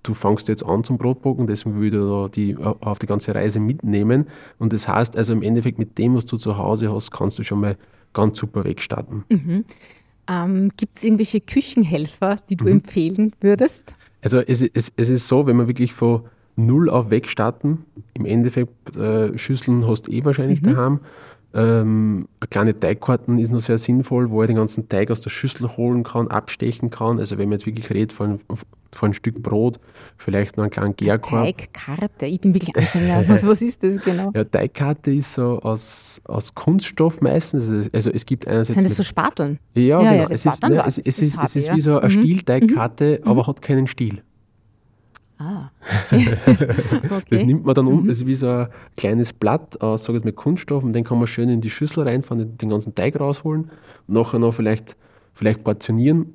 du fängst jetzt an zum Brotbacken, deswegen will ich da die auf die ganze Reise mitnehmen. Und das heißt also im Endeffekt mit dem, was du zu Hause hast, kannst du schon mal ganz super wegstarten. Ähm, Gibt es irgendwelche Küchenhelfer, die du empfehlen würdest? Also es, es, es ist so, wenn wir wirklich von null auf wegstarten, im Endeffekt äh, Schüsseln hast du eh wahrscheinlich daheim. Ähm, eine kleine Teigkarten ist noch sehr sinnvoll, wo ich den ganzen Teig aus der Schüssel holen kann, abstechen kann. Also wenn man jetzt wirklich redet von, von ein Stück Brot, vielleicht noch einen kleinen Gärkorb. Teigkarte, ich bin wirklich Anfänger. was, was ist das genau? Ja, Teigkarte ist so aus, aus Kunststoff meistens. Also, also es gibt einerseits Sind das so Spateln? ja, Ja, genau. ja, das es ist, ne, es, es Das ist, es ist wie so eine Mhm. Stielteigkarte, aber hat keinen Stiel. Ah. Das okay. nimmt man dann Mhm. um, das ist wie so ein kleines Blatt aus, sag ich mit Kunststoff und den kann man schön in die Schüssel reinfahren, den- den ganzen Teig rausholen, nachher noch vielleicht, vielleicht portionieren.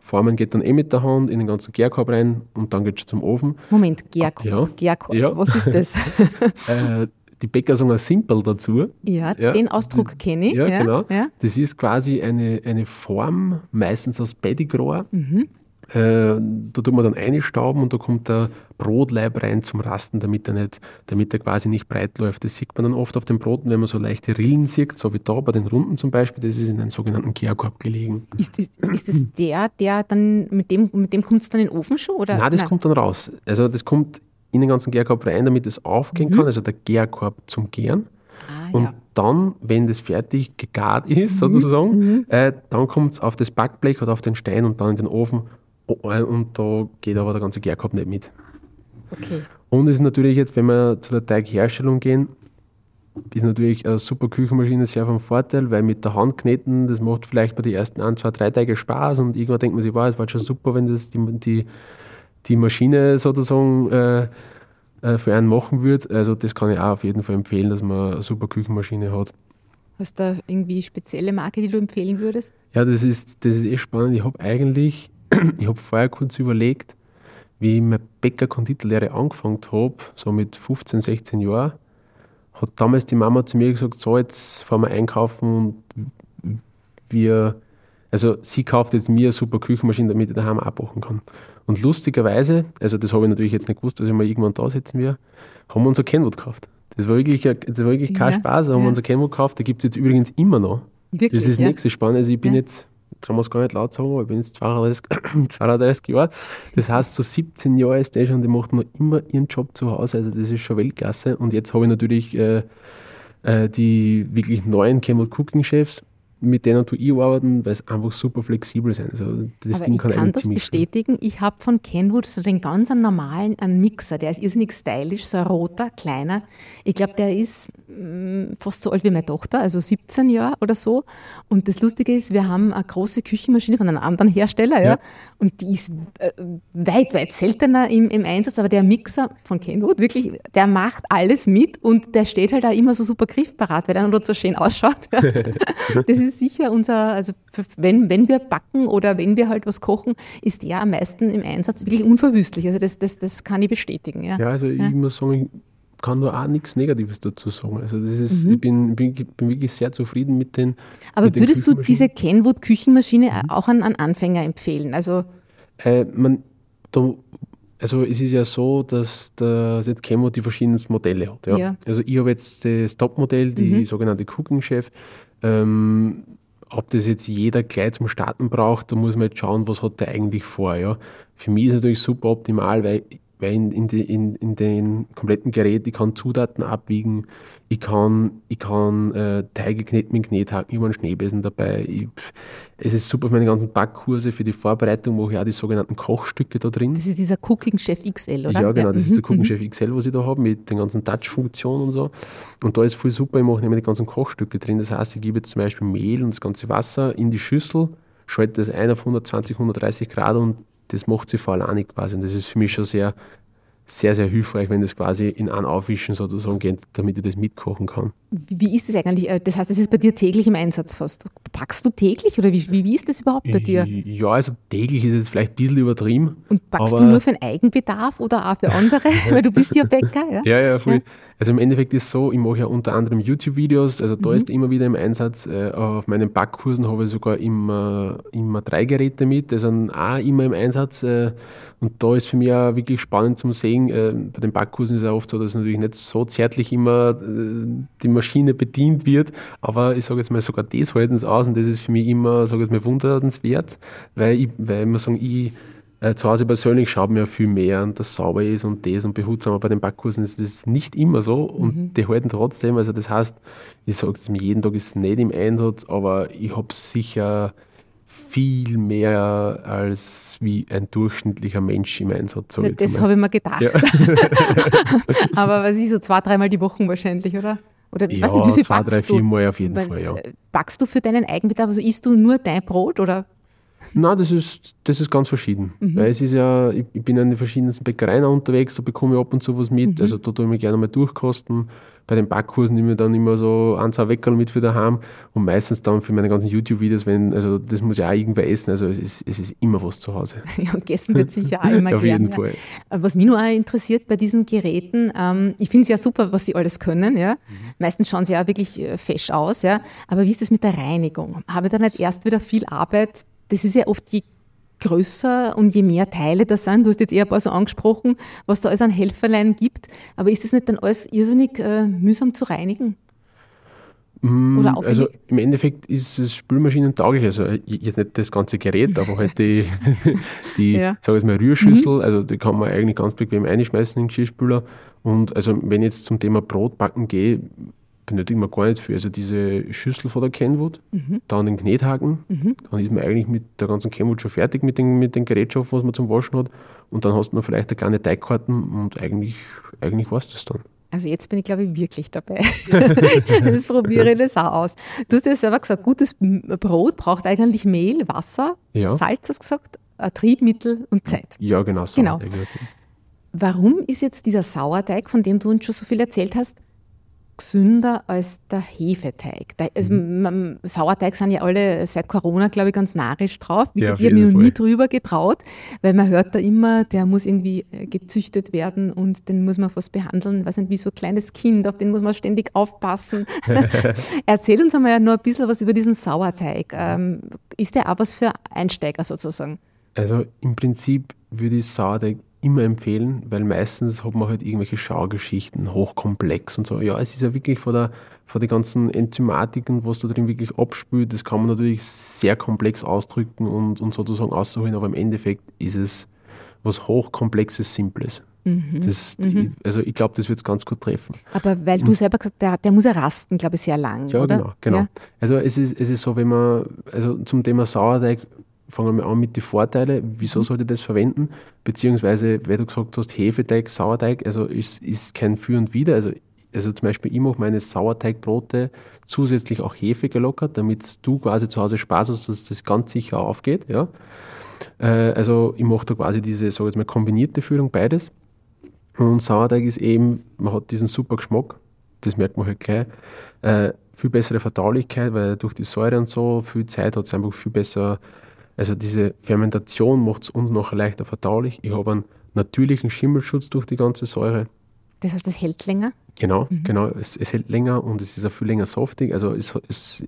Formen geht dann eh mit der Hand in den ganzen Gärkorb rein und dann geht es zum Ofen. Moment, Gärkorb. Ja. Gärkorb. Ja. Was ist das? Äh, die Bäcker sagen ein Simple dazu. ja, Ja. den Ausdruck kenne ich. Ja, genau. Ja. Das ist quasi eine, eine Form, meistens aus Pettigrohr. Mhm. Äh, da tut man dann einstauben und da kommt der Brotleib rein zum Rasten, damit er, nicht, damit er quasi nicht breit läuft. Das sieht man dann oft auf den Broten, wenn man so leichte Rillen sieht, so wie da bei den Runden zum Beispiel. Das ist in einem sogenannten Gärkorb gelegen. Ist, das, ist das der, der dann, mit dem, mit dem kommt es dann in den Ofen schon? Oder? Nein, das kommt dann raus. Also das kommt in den ganzen Gärkorb rein, damit es aufgehen kann, also der Gärkorb zum Gären. Ah, Und ja. dann, wenn das fertig gegart ist, sozusagen, äh, dann kommt es auf das Backblech oder auf den Stein und dann in den Ofen. Und da geht aber der ganze Gärkorb nicht mit. Okay. Und ist natürlich jetzt, wenn wir zu der Teigherstellung gehen, ist natürlich eine super Küchenmaschine sehr vom Vorteil, weil mit der Hand kneten, das macht vielleicht bei den ersten ein, zwei, drei Teige Spaß und irgendwann denkt man sich, wow, es war schon super, wenn das die, die, die Maschine sozusagen äh, äh, für einen machen würde. Also das kann ich auch auf jeden Fall empfehlen, dass man eine super Küchenmaschine hat. Hast du da irgendwie spezielle Marke, die du empfehlen würdest? Ja, das ist, das ist eh spannend. Ich habe eigentlich, ich habe vorher kurz überlegt, wie ich meine Bäcker-Konditorlehre angefangen habe, so mit 15, 16 Jahren, hat damals die Mama zu mir gesagt, so jetzt fahren wir einkaufen und wir, also sie kauft jetzt mir eine super Küchenmaschine, damit ich daheim abbacken kann. Und lustigerweise, also das habe ich natürlich jetzt nicht gewusst, dass ich mal irgendwann da sitzen wir, haben wir unser Kenwood gekauft. Das war wirklich, das war wirklich kein Ja, Spaß, haben wir ja. unser Kenwood gekauft, da gibt es jetzt übrigens immer noch. Wirklich? Das ist ja? nächste spannend. Also ich bin Ja. jetzt, man es gar nicht laut sagen, aber ich bin jetzt 32, 32 Jahre. Das heißt, so 17 Jahre ist der schon, die macht noch immer ihren Job zu Hause. Also das ist schon Weltklasse. Und jetzt habe ich natürlich äh, äh, die wirklich neuen Camel Cooking Chefs, mit denen tue ich arbeiten, weil es einfach super flexibel sind. Also das Aber Ding ich kann kann eigentlich das bestätigen. Ich habe von Kenwood so den ganz normalen einen Mixer, der ist irrsinnig stylisch, so ein roter, kleiner. Ich glaube, der ist mm, fast so alt wie meine Tochter, also 17 Jahre oder so. Und das Lustige ist, wir haben eine große Küchenmaschine von einem anderen Hersteller, ja, Ja. und die ist äh, weit, weit seltener im, im Einsatz, aber der Mixer von Kenwood, wirklich, der macht alles mit und der steht halt auch immer so super griffparat, weil er nur so schön ausschaut. das ist sicher unser, also wenn, wenn wir backen oder wenn wir halt was kochen, ist der am meisten im Einsatz wirklich unverwüstlich. Also das, das, das kann ich bestätigen. Ja. Ja, also Ja. ich muss sagen, ich kann da auch nichts Negatives dazu sagen. Also das ist, Mhm. ich bin, bin, bin wirklich sehr zufrieden mit den Aber mit den würdest du Küchenmaschinen. diese Kenwood Küchenmaschine auch an, an Anfänger empfehlen? Also Äh, man, da, also es ist ja so, dass das jetzt Chemo die verschiedensten Modelle hat. Ja? Ja. Also ich habe jetzt das Top-Modell, die sogenannte Cooking Chef. Ähm, ob das jetzt jeder gleich zum Starten braucht, da muss man jetzt schauen, was hat der eigentlich vor. Ja? Für mich ist natürlich super optimal, weil weil in, in, die, in, in den kompletten Gerät, ich kann Zutaten abwiegen, ich kann, ich kann äh, Teige kneten mit Knethaken, über einen Schneebesen dabei. Ich, es ist super für meine ganzen Backkurse, für die Vorbereitung mache ich auch die sogenannten Kochstücke da drin. Das ist dieser Cooking Chef XL, oder? Ja, genau, das ist der Cooking mhm. Chef XL, was ich da habe, mit den ganzen Touch-Funktionen und so. Und da ist voll super, ich mache nämlich die ganzen Kochstücke drin. Das heißt, ich gebe jetzt zum Beispiel Mehl und das ganze Wasser in die Schüssel, schalte das ein auf 120, 130 Grad und das macht sie vor alleine quasi. Und das ist für mich schon sehr, sehr, sehr hilfreich, wenn das quasi in ein Aufwischen sozusagen geht, damit ich das mitkochen kann. Wie ist das eigentlich? Äh, das heißt, das ist bei dir täglich im Einsatz fast. Packst du täglich oder wie, wie ist das überhaupt bei dir? Ja, also täglich ist jetzt vielleicht ein bisschen übertrieben. Und packst du nur für einen Eigenbedarf oder auch für andere? Weil du bist ja Bäcker, ja? Ja, ja, voll. Ja. Also im Endeffekt ist es so, ich mache ja unter anderem YouTube-Videos, also da mhm. ist immer wieder im Einsatz. Äh, auf meinen Backkursen habe ich sogar immer, immer drei Geräte mit, sind auch immer im Einsatz. Äh, und da ist für mich auch wirklich spannend zu sehen, bei den Backkursen ist es ja oft so, dass natürlich nicht so zärtlich immer die Maschine bedient wird. Aber ich sage jetzt mal, sogar das halten sie aus und das ist für mich immer, sage ich mal, wundernswert, weil ich, weil muss sagen, ich äh, zu Hause persönlich schaue mir viel mehr an, dass sauber ist und das und behutsam. Aber bei den Backkursen ist das nicht immer so und mhm. die halten trotzdem. Also das heißt, ich sage das mir jeden Tag ist nicht im Einsatz, aber ich habe sicher viel mehr als wie ein durchschnittlicher Mensch im Einsatz. Das, das habe ich mir gedacht. Ja. aber was ist so zwei, dreimal die Woche wahrscheinlich, oder? Oder ja, weiß nicht, wie viel zwei, drei, vier Mal auf jeden Weil, Fall, ja. Äh, backst du für deinen Eigenbedarf? Also isst du nur dein Brot oder? Nein, das ist, das ist ganz verschieden. Mhm. Weil es ist ja, ich, ich bin an den verschiedensten Bäckereien unterwegs, da bekomme ich ab und zu was mit. Mhm. Also da tue ich mich gerne mal durchkosten bei den Backkursen nehme ich dann immer so ein, zwei Weckerl mit für daheim und meistens dann für meine ganzen YouTube-Videos, wenn, also das muss ja auch irgendwer essen, also es ist, es ist immer was zu Hause. Ja, und gegessen wird sicher auch immer Auf gern, jeden ja. Fall. Was mich nur auch interessiert bei diesen Geräten, ähm, ich finde es ja super, was die alles können, ja. Mhm. Meistens schauen sie ja wirklich äh, fesch aus, ja. Aber wie ist das mit der Reinigung? Habe ich da nicht erst wieder viel Arbeit? Das ist ja oft die größer und je mehr Teile da sind, du hast jetzt eher ein paar so angesprochen, was da alles an Helferlein gibt, aber ist das nicht dann alles irrsinnig äh, mühsam zu reinigen? Mm, Oder aufwendig? Also im Endeffekt ist es spülmaschinentauglich, also jetzt nicht das ganze Gerät, aber halt die, die ja. sag ich mal, Rührschüssel, mhm. also die kann man eigentlich ganz bequem einschmeißen in den Geschirrspüler. Und also wenn ich jetzt zum Thema Brotbacken gehe, benötigen wir gar nicht viel. Also diese Schüssel von der Kenwood, mhm. dann den Knethaken, mhm. dann ist man eigentlich mit der ganzen Kenwood schon fertig mit den, mit den Gerätschaften, was man zum Waschen hat. Und dann hast du noch vielleicht eine kleine Teigkarten und eigentlich, eigentlich war es das dann. Also jetzt bin ich, glaube ich, wirklich dabei. das probiere ich das auch aus. Du hast ja selber gesagt, gutes Brot braucht eigentlich Mehl, Wasser, ja. Salz, hast du gesagt, Triebmittel und Zeit. Ja, genau. genau. Warum ist jetzt dieser Sauerteig, von dem du uns schon so viel erzählt hast, gesünder als der Hefeteig. Also, mhm. Sauerteig sind ja alle seit Corona, glaube ich, ganz narisch drauf. Wie ja, ich habe mich noch nie drüber getraut, weil man hört da immer, der muss irgendwie äh, gezüchtet werden und den muss man fast behandeln, weiß nicht, wie so ein kleines Kind, auf den muss man ständig aufpassen. Erzähl uns einmal noch ein bisschen was über diesen Sauerteig. Ähm, ist der auch was für Einsteiger sozusagen? Also im Prinzip würde ich Sauerteig immer empfehlen, weil meistens hat man halt irgendwelche Schaugeschichten, hochkomplex und so. Ja, es ist ja wirklich vor der, vor den ganzen Enzymatiken, was da drin wirklich abspült, das kann man natürlich sehr komplex ausdrücken und, und sozusagen auszuholen, aber im Endeffekt ist es was hochkomplexes, simples. Mhm. Das, mhm. Also ich glaube, das wird es ganz gut treffen. Aber weil du selber gesagt hast, der, der muss ja rasten, glaube ich, sehr lang, ja, oder? Genau, genau. Ja. Also es ist, es ist so, wenn man, also zum Thema Sauerteig, fangen wir an mit den Vorteilen. Wieso mhm. sollte ich das verwenden? Beziehungsweise, weil du gesagt hast, Hefeteig, Sauerteig, also ist, ist kein Für und Wider. Also, also zum Beispiel, ich mache meine Sauerteigbrote zusätzlich auch Hefe gelockert, damit du quasi zu Hause Spaß hast, dass das ganz sicher aufgeht. Ja? Äh, also ich mache da quasi diese, sage jetzt mal, kombinierte Führung, beides. Und Sauerteig ist eben, man hat diesen super Geschmack, das merkt man halt gleich. Äh, viel bessere Verdaulichkeit, weil durch die Säure und so viel Zeit hat es einfach viel besser also diese Fermentation macht es uns noch leichter verdaulich. Ich habe einen natürlichen Schimmelschutz durch die ganze Säure. Das heißt, es hält länger? Genau, mhm. genau. Es, es, hält länger und es ist auch viel länger softig. Also es, es,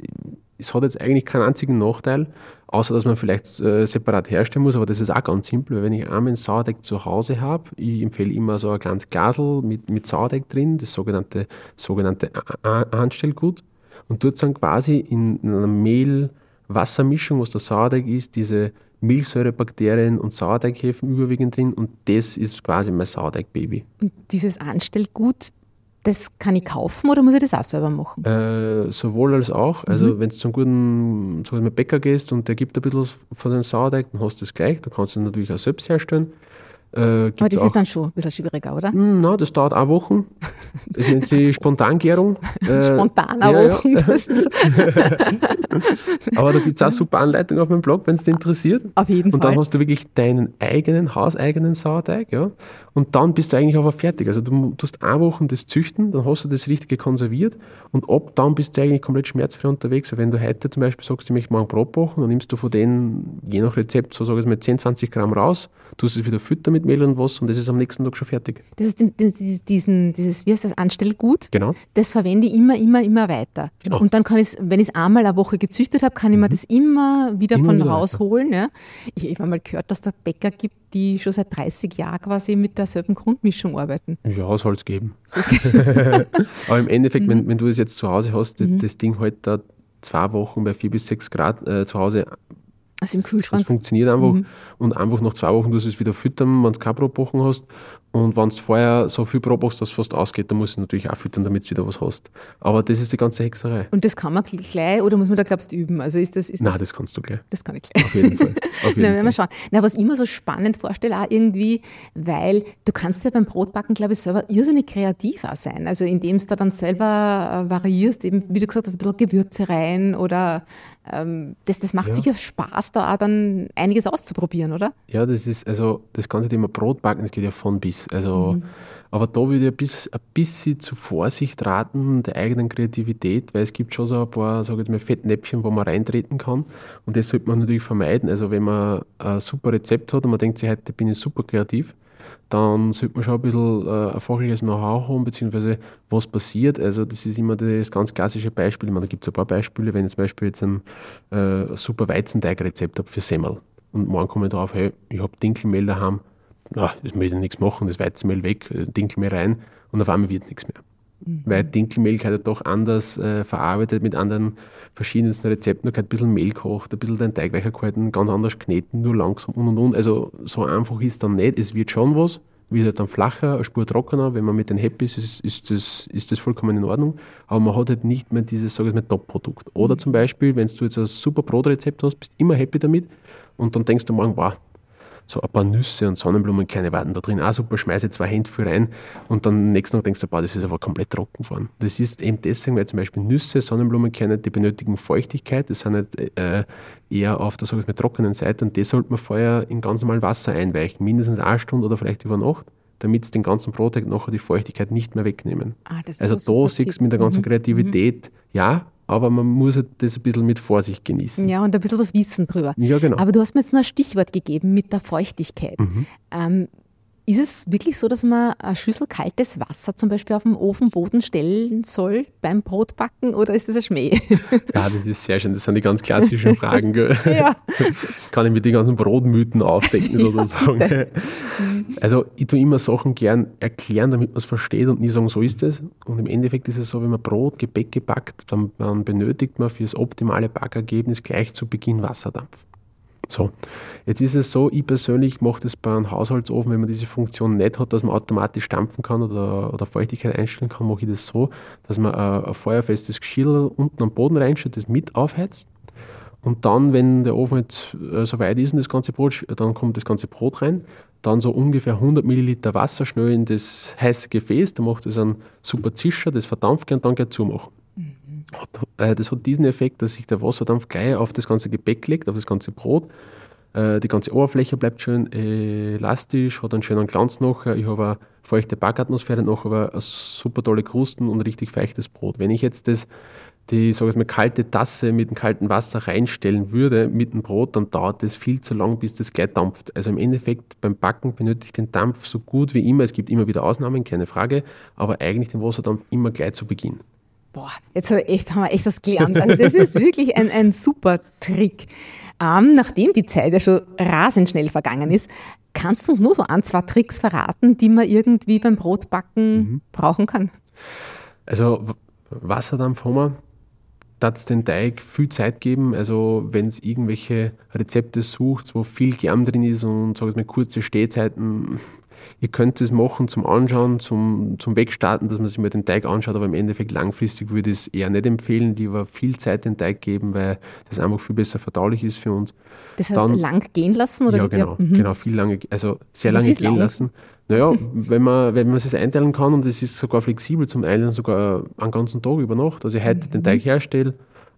es hat jetzt eigentlich keinen einzigen Nachteil, außer dass man vielleicht äh, separat herstellen muss, aber das ist auch ganz simpel, weil wenn ich einmal einen Sauerteig zu Hause habe, ich empfehle immer so ein kleines Glasl mit, mit Sauerteig drin, das sogenannte, sogenannte Anstellgut und dort dann quasi in einer Mehl, Wassermischung, was der Sauerteig ist, diese Milchsäurebakterien und Sauerteighefen überwiegend drin und das ist quasi mein Sauerteigbaby. Und dieses Anstellgut, das kann ich kaufen oder muss ich das auch selber machen? Äh, sowohl als auch. Also mhm. wenn du zum guten so Bäcker gehst und der gibt ein bisschen von den Sauerteig, dann hast du das gleich. Du kannst es natürlich auch selbst herstellen. Äh, Aber das ist dann schon ein bisschen schwieriger, oder? Hm, nein, das dauert auch Wochen. Das nennt sich Spontangärung. Äh, Spontaner ja, Wochen. Ja. Aber da gibt es auch super Anleitungen auf meinem Blog, wenn es dich interessiert. Auf jeden Fall. Und dann hast du wirklich deinen eigenen, hauseigenen Sauerteig. Ja? Und dann bist du eigentlich aber fertig. Also du tust eine Woche das züchten, dann hast du das Richtige konserviert und ab dann bist du eigentlich komplett schmerzfrei unterwegs. wenn du heute zum Beispiel sagst, ich möchte morgen Brot machen, dann nimmst du von denen, je nach Rezept, so sage ich mal 10, 20 Gramm raus, tust es wieder füttern mit Mehl und Wasser und das ist am nächsten Tag schon fertig. Das ist dieses, diesen, dieses wie heißt das, Anstellgut? Genau. Das verwende ich immer, immer, immer weiter. Genau. Und dann kann ich wenn ich es einmal eine Woche gezüchtet habe, kann ich mir mhm. das immer wieder immer von wieder rausholen. Ja. Ich habe einmal gehört, dass es Bäcker gibt, die schon seit 30 Jahren quasi mit derselben Grundmischung arbeiten. Ja, soll es geben. Aber im Endeffekt, mhm. wenn, wenn du es jetzt zu Hause hast, mhm. das Ding halt da zwei Wochen bei 4 bis 6 Grad äh, zu Hause also im Kühlschrank. Das funktioniert einfach. Mhm. Und einfach nach zwei Wochen du es wieder füttern, wenn du kein Brot hast. Und wenn du vorher so viel Brot machst, dass es fast ausgeht, dann musst du natürlich auch füttern, damit du wieder was hast. Aber das ist die ganze Hexerei. Und das kann man gleich oder muss man da, glaubst du, üben? Also ist das, ist Nein, das, das kannst du gleich. Das kann ich gleich. Auf jeden Fall. Auf jeden Na, Fall. Wir schauen. Na, was ich immer so spannend vorstelle, auch irgendwie, weil du kannst ja beim Brotbacken, glaube ich, selber irrsinnig kreativ auch sein. Also indem du da dann selber äh, variierst, eben, wie du gesagt hast, ein bisschen Gewürze rein oder ähm, das, das macht ja. sicher Spaß, da auch dann einiges auszuprobieren, oder? Ja, das ist, also das ganze Thema Brotbacken, das geht ja von bis. Also, mhm. aber da würde ich ein bisschen, ein bisschen zu Vorsicht raten, der eigenen Kreativität, weil es gibt schon so ein paar, sage ich jetzt mal, Fettnäpfchen, wo man reintreten kann. Und das sollte man natürlich vermeiden. Also wenn man ein super Rezept hat und man denkt sich, heute bin ich super kreativ, dann sollte man schon ein bisschen äh, ein fachliches Know-how haben, beziehungsweise was passiert. Also das ist immer das ganz klassische Beispiel. Ich meine, da gibt es ein paar Beispiele, wenn ich zum Beispiel jetzt ein äh, super Weizenteigrezept habe für Semmel und morgen komme ich drauf, hey, ich habe Dinkelmehl daheim, na, das möchte ich nichts machen, das Weizenmehl weg, äh, Dinkelmehl rein und auf einmal wird nichts mehr. Mhm. Weil Dinkelmehl kann ja doch anders äh, verarbeitet mit anderen verschiedensten Rezepten. Du kannst ein bisschen Mehl kocht, ein bisschen den Teig weicher gehalten, ganz anders kneten, nur langsam und und und. Also so einfach ist es dann nicht. Es wird schon was, wird halt dann flacher, eine Spur trockener. Wenn man mit den happy ist, ist, ist, das, ist das vollkommen in Ordnung. Aber man hat halt nicht mehr dieses, sage ich mal, Top-Produkt. Oder mhm. zum Beispiel, wenn du jetzt ein super Brotrezept hast, bist immer happy damit und dann denkst du morgen, wow, so ein paar Nüsse und Sonnenblumenkerne warten da drin. Ah, super, schmeiße zwei Hände für rein und dann nächsten Tag denkst du, boah, das ist aber komplett trocken geworden. Das ist eben deswegen, weil zum Beispiel Nüsse, Sonnenblumenkerne, die benötigen Feuchtigkeit, das sind nicht äh, eher auf der sag ich mal, trockenen Seite und die sollte man vorher in ganz normal Wasser einweichen, mindestens eine Stunde oder vielleicht über Nacht damit sie den ganzen Brotteig nachher die Feuchtigkeit nicht mehr wegnehmen. Ah, also da siehst du mit der ganzen mhm. Kreativität, mhm. ja, aber man muss halt das ein bisschen mit Vorsicht genießen. Ja, und ein bisschen was wissen drüber. Ja, genau. Aber du hast mir jetzt noch ein Stichwort gegeben mit der Feuchtigkeit. Mhm. Ähm, ist es wirklich so, dass man eine Schüssel kaltes Wasser zum Beispiel auf dem Ofenboden stellen soll beim Brotbacken oder ist das ein Schmäh? Ja, das ist sehr schön. Das sind die ganz klassischen Fragen. ja. Kann ich mit den ganzen Brotmythen aufdecken sozusagen. Ja. Also ich tue immer Sachen gern erklären, damit man es versteht und nie sagen, so ist es. Und im Endeffekt ist es so, wenn man Brot, Gebäck gebackt, dann, dann benötigt man für das optimale Backergebnis gleich zu Beginn Wasserdampf. So, jetzt ist es so, ich persönlich mache das bei einem Haushaltsofen, wenn man diese Funktion nicht hat, dass man automatisch stampfen kann oder, oder Feuchtigkeit einstellen kann, mache ich das so, dass man ein, ein feuerfestes Geschirr unten am Boden reinstellt, das mit aufheizt. Und dann, wenn der Ofen jetzt äh, so weit ist und das ganze Brot, dann kommt das ganze Brot rein, dann so ungefähr 100 Milliliter Wasser schnell in das heiße Gefäß, da macht es einen super Zischer, das verdampft und dann gleich zumachen. Äh, das hat diesen Effekt, dass sich der Wasserdampf gleich auf das ganze Gebäck legt, auf das ganze Brot. Äh, die ganze Oberfläche bleibt schön elastisch, hat einen schönen Glanz nachher. Ich habe eine feuchte Backatmosphäre noch, aber super tolle Krusten und richtig feuchtes Brot. Wenn ich jetzt das, die sage ich mal, kalte Tasse mit dem kalten Wasser reinstellen würde mit dem Brot, dann dauert das viel zu lang, bis das gleich dampft. Also im Endeffekt beim Backen benötige ich den Dampf so gut wie immer. Es gibt immer wieder Ausnahmen, keine Frage, aber eigentlich den Wasserdampf immer gleich zu Beginn. Boah, jetzt haben wir echt, haben wir echt was gelernt. Also das ist wirklich ein, ein super Trick. Ähm, nachdem die Zeit ja schon rasend schnell vergangen ist, kannst du uns nur so ein, zwei Tricks verraten, die man irgendwie beim Brotbacken mhm. brauchen kann? Also Wasserdampf haben wir. darf den Teig viel Zeit geben. Also wenn es irgendwelche Rezepte sucht, wo viel Germ drin ist und sag ich mal kurze Stehzeiten, ihr könnt es machen zum Anschauen, zum, zum Wegstarten, dass man sich mal den Teig anschaut, aber im Endeffekt langfristig würde ich es eher nicht empfehlen, lieber viel Zeit den Teig geben, weil das einfach viel besser verdaulich ist für uns. Das heißt, Dann, lang gehen lassen? Oder ja, genau, ja, mhm. genau, viel lange, also sehr lange gehen lang? lassen. Naja, wenn man, wenn man es einteilen kann und es ist sogar flexibel zum Einleihen, sogar einen ganzen Tag über Nacht. Also ich heute mhm. den Teig herstelle,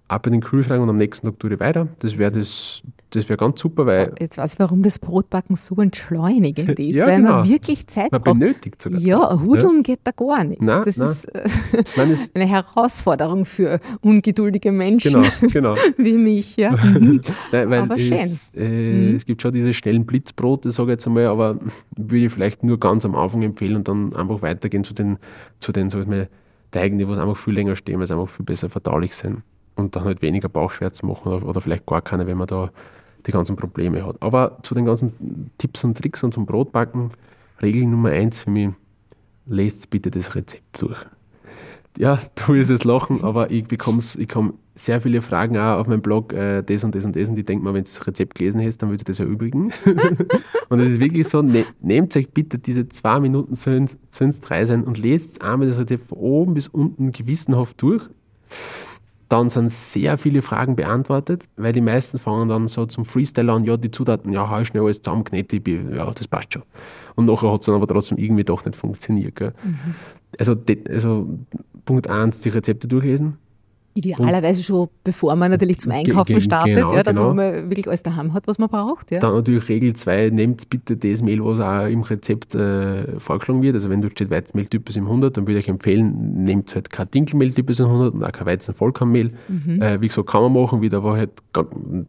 ab in den Kühlschrank und am nächsten Tag tue ich weiter. Das wäre das, das wär ganz super, weil. Jetzt weiß ich, warum das Brotbacken so entschleunigend ist, ja, weil genau. man wirklich Zeit man braucht. benötigt sogar Zeit. Ja, Hudeln ja. geht da gar nichts. Nein, das nein. ist äh, eine Herausforderung für ungeduldige Menschen genau, genau. wie mich. Ja. Mhm. nein, weil aber es, schön. Äh, mhm. es gibt schon diese schnellen Blitzbrote, sage ich jetzt einmal, aber würde ich vielleicht nur ganz am Anfang empfehlen und dann einfach weitergehen zu den, zu den sag ich mal, Teigen, die einfach viel länger stehen, weil sie einfach viel besser verdaulich sind und dann halt weniger Bauchschmerzen machen oder, oder vielleicht gar keine, wenn man da die ganzen Probleme hat. Aber zu den ganzen Tipps und Tricks und zum Brotbacken, Regel Nummer eins für mich, lest bitte das Rezept durch. Ja, du wirst es lachen, aber ich bekomme ich bekomme sehr viele Fragen auch auf meinem Blog, äh, das und das und das, und ich denke mal, wenn du das Rezept gelesen hast, dann würde ich das erübrigen. und es ist wirklich so, ne, nehmt euch bitte diese zwei Minuten, sollen es drei sein, und lest einmal das Rezept von oben bis unten gewissenhaft durch. Dann sind sehr viele Fragen beantwortet, weil die meisten fangen dann so zum Freestyle an, ja, die Zutaten, ja, hau schnell alles zusammenknete, ja, das passt schon. Und nachher hat es dann aber trotzdem irgendwie doch nicht funktioniert. Mhm. Also, also Punkt 1, die Rezepte durchlesen, Idealerweise schon, bevor man natürlich zum Einkaufen startet, genau, ja, dass genau. man wirklich alles daheim hat, was man braucht. Ja. Dann natürlich Regel 2, nehmt bitte das Mehl, was auch im Rezept äh, vorgeschlagen wird. Also wenn du steht Weizenmehltypus im 100, dann würde ich empfehlen, nehmt halt kein Dinkelmehltypus im 100 und auch kein Weizenvollkornmehl. Mhm. Äh, wie gesagt, kann man machen, wieder aber halt,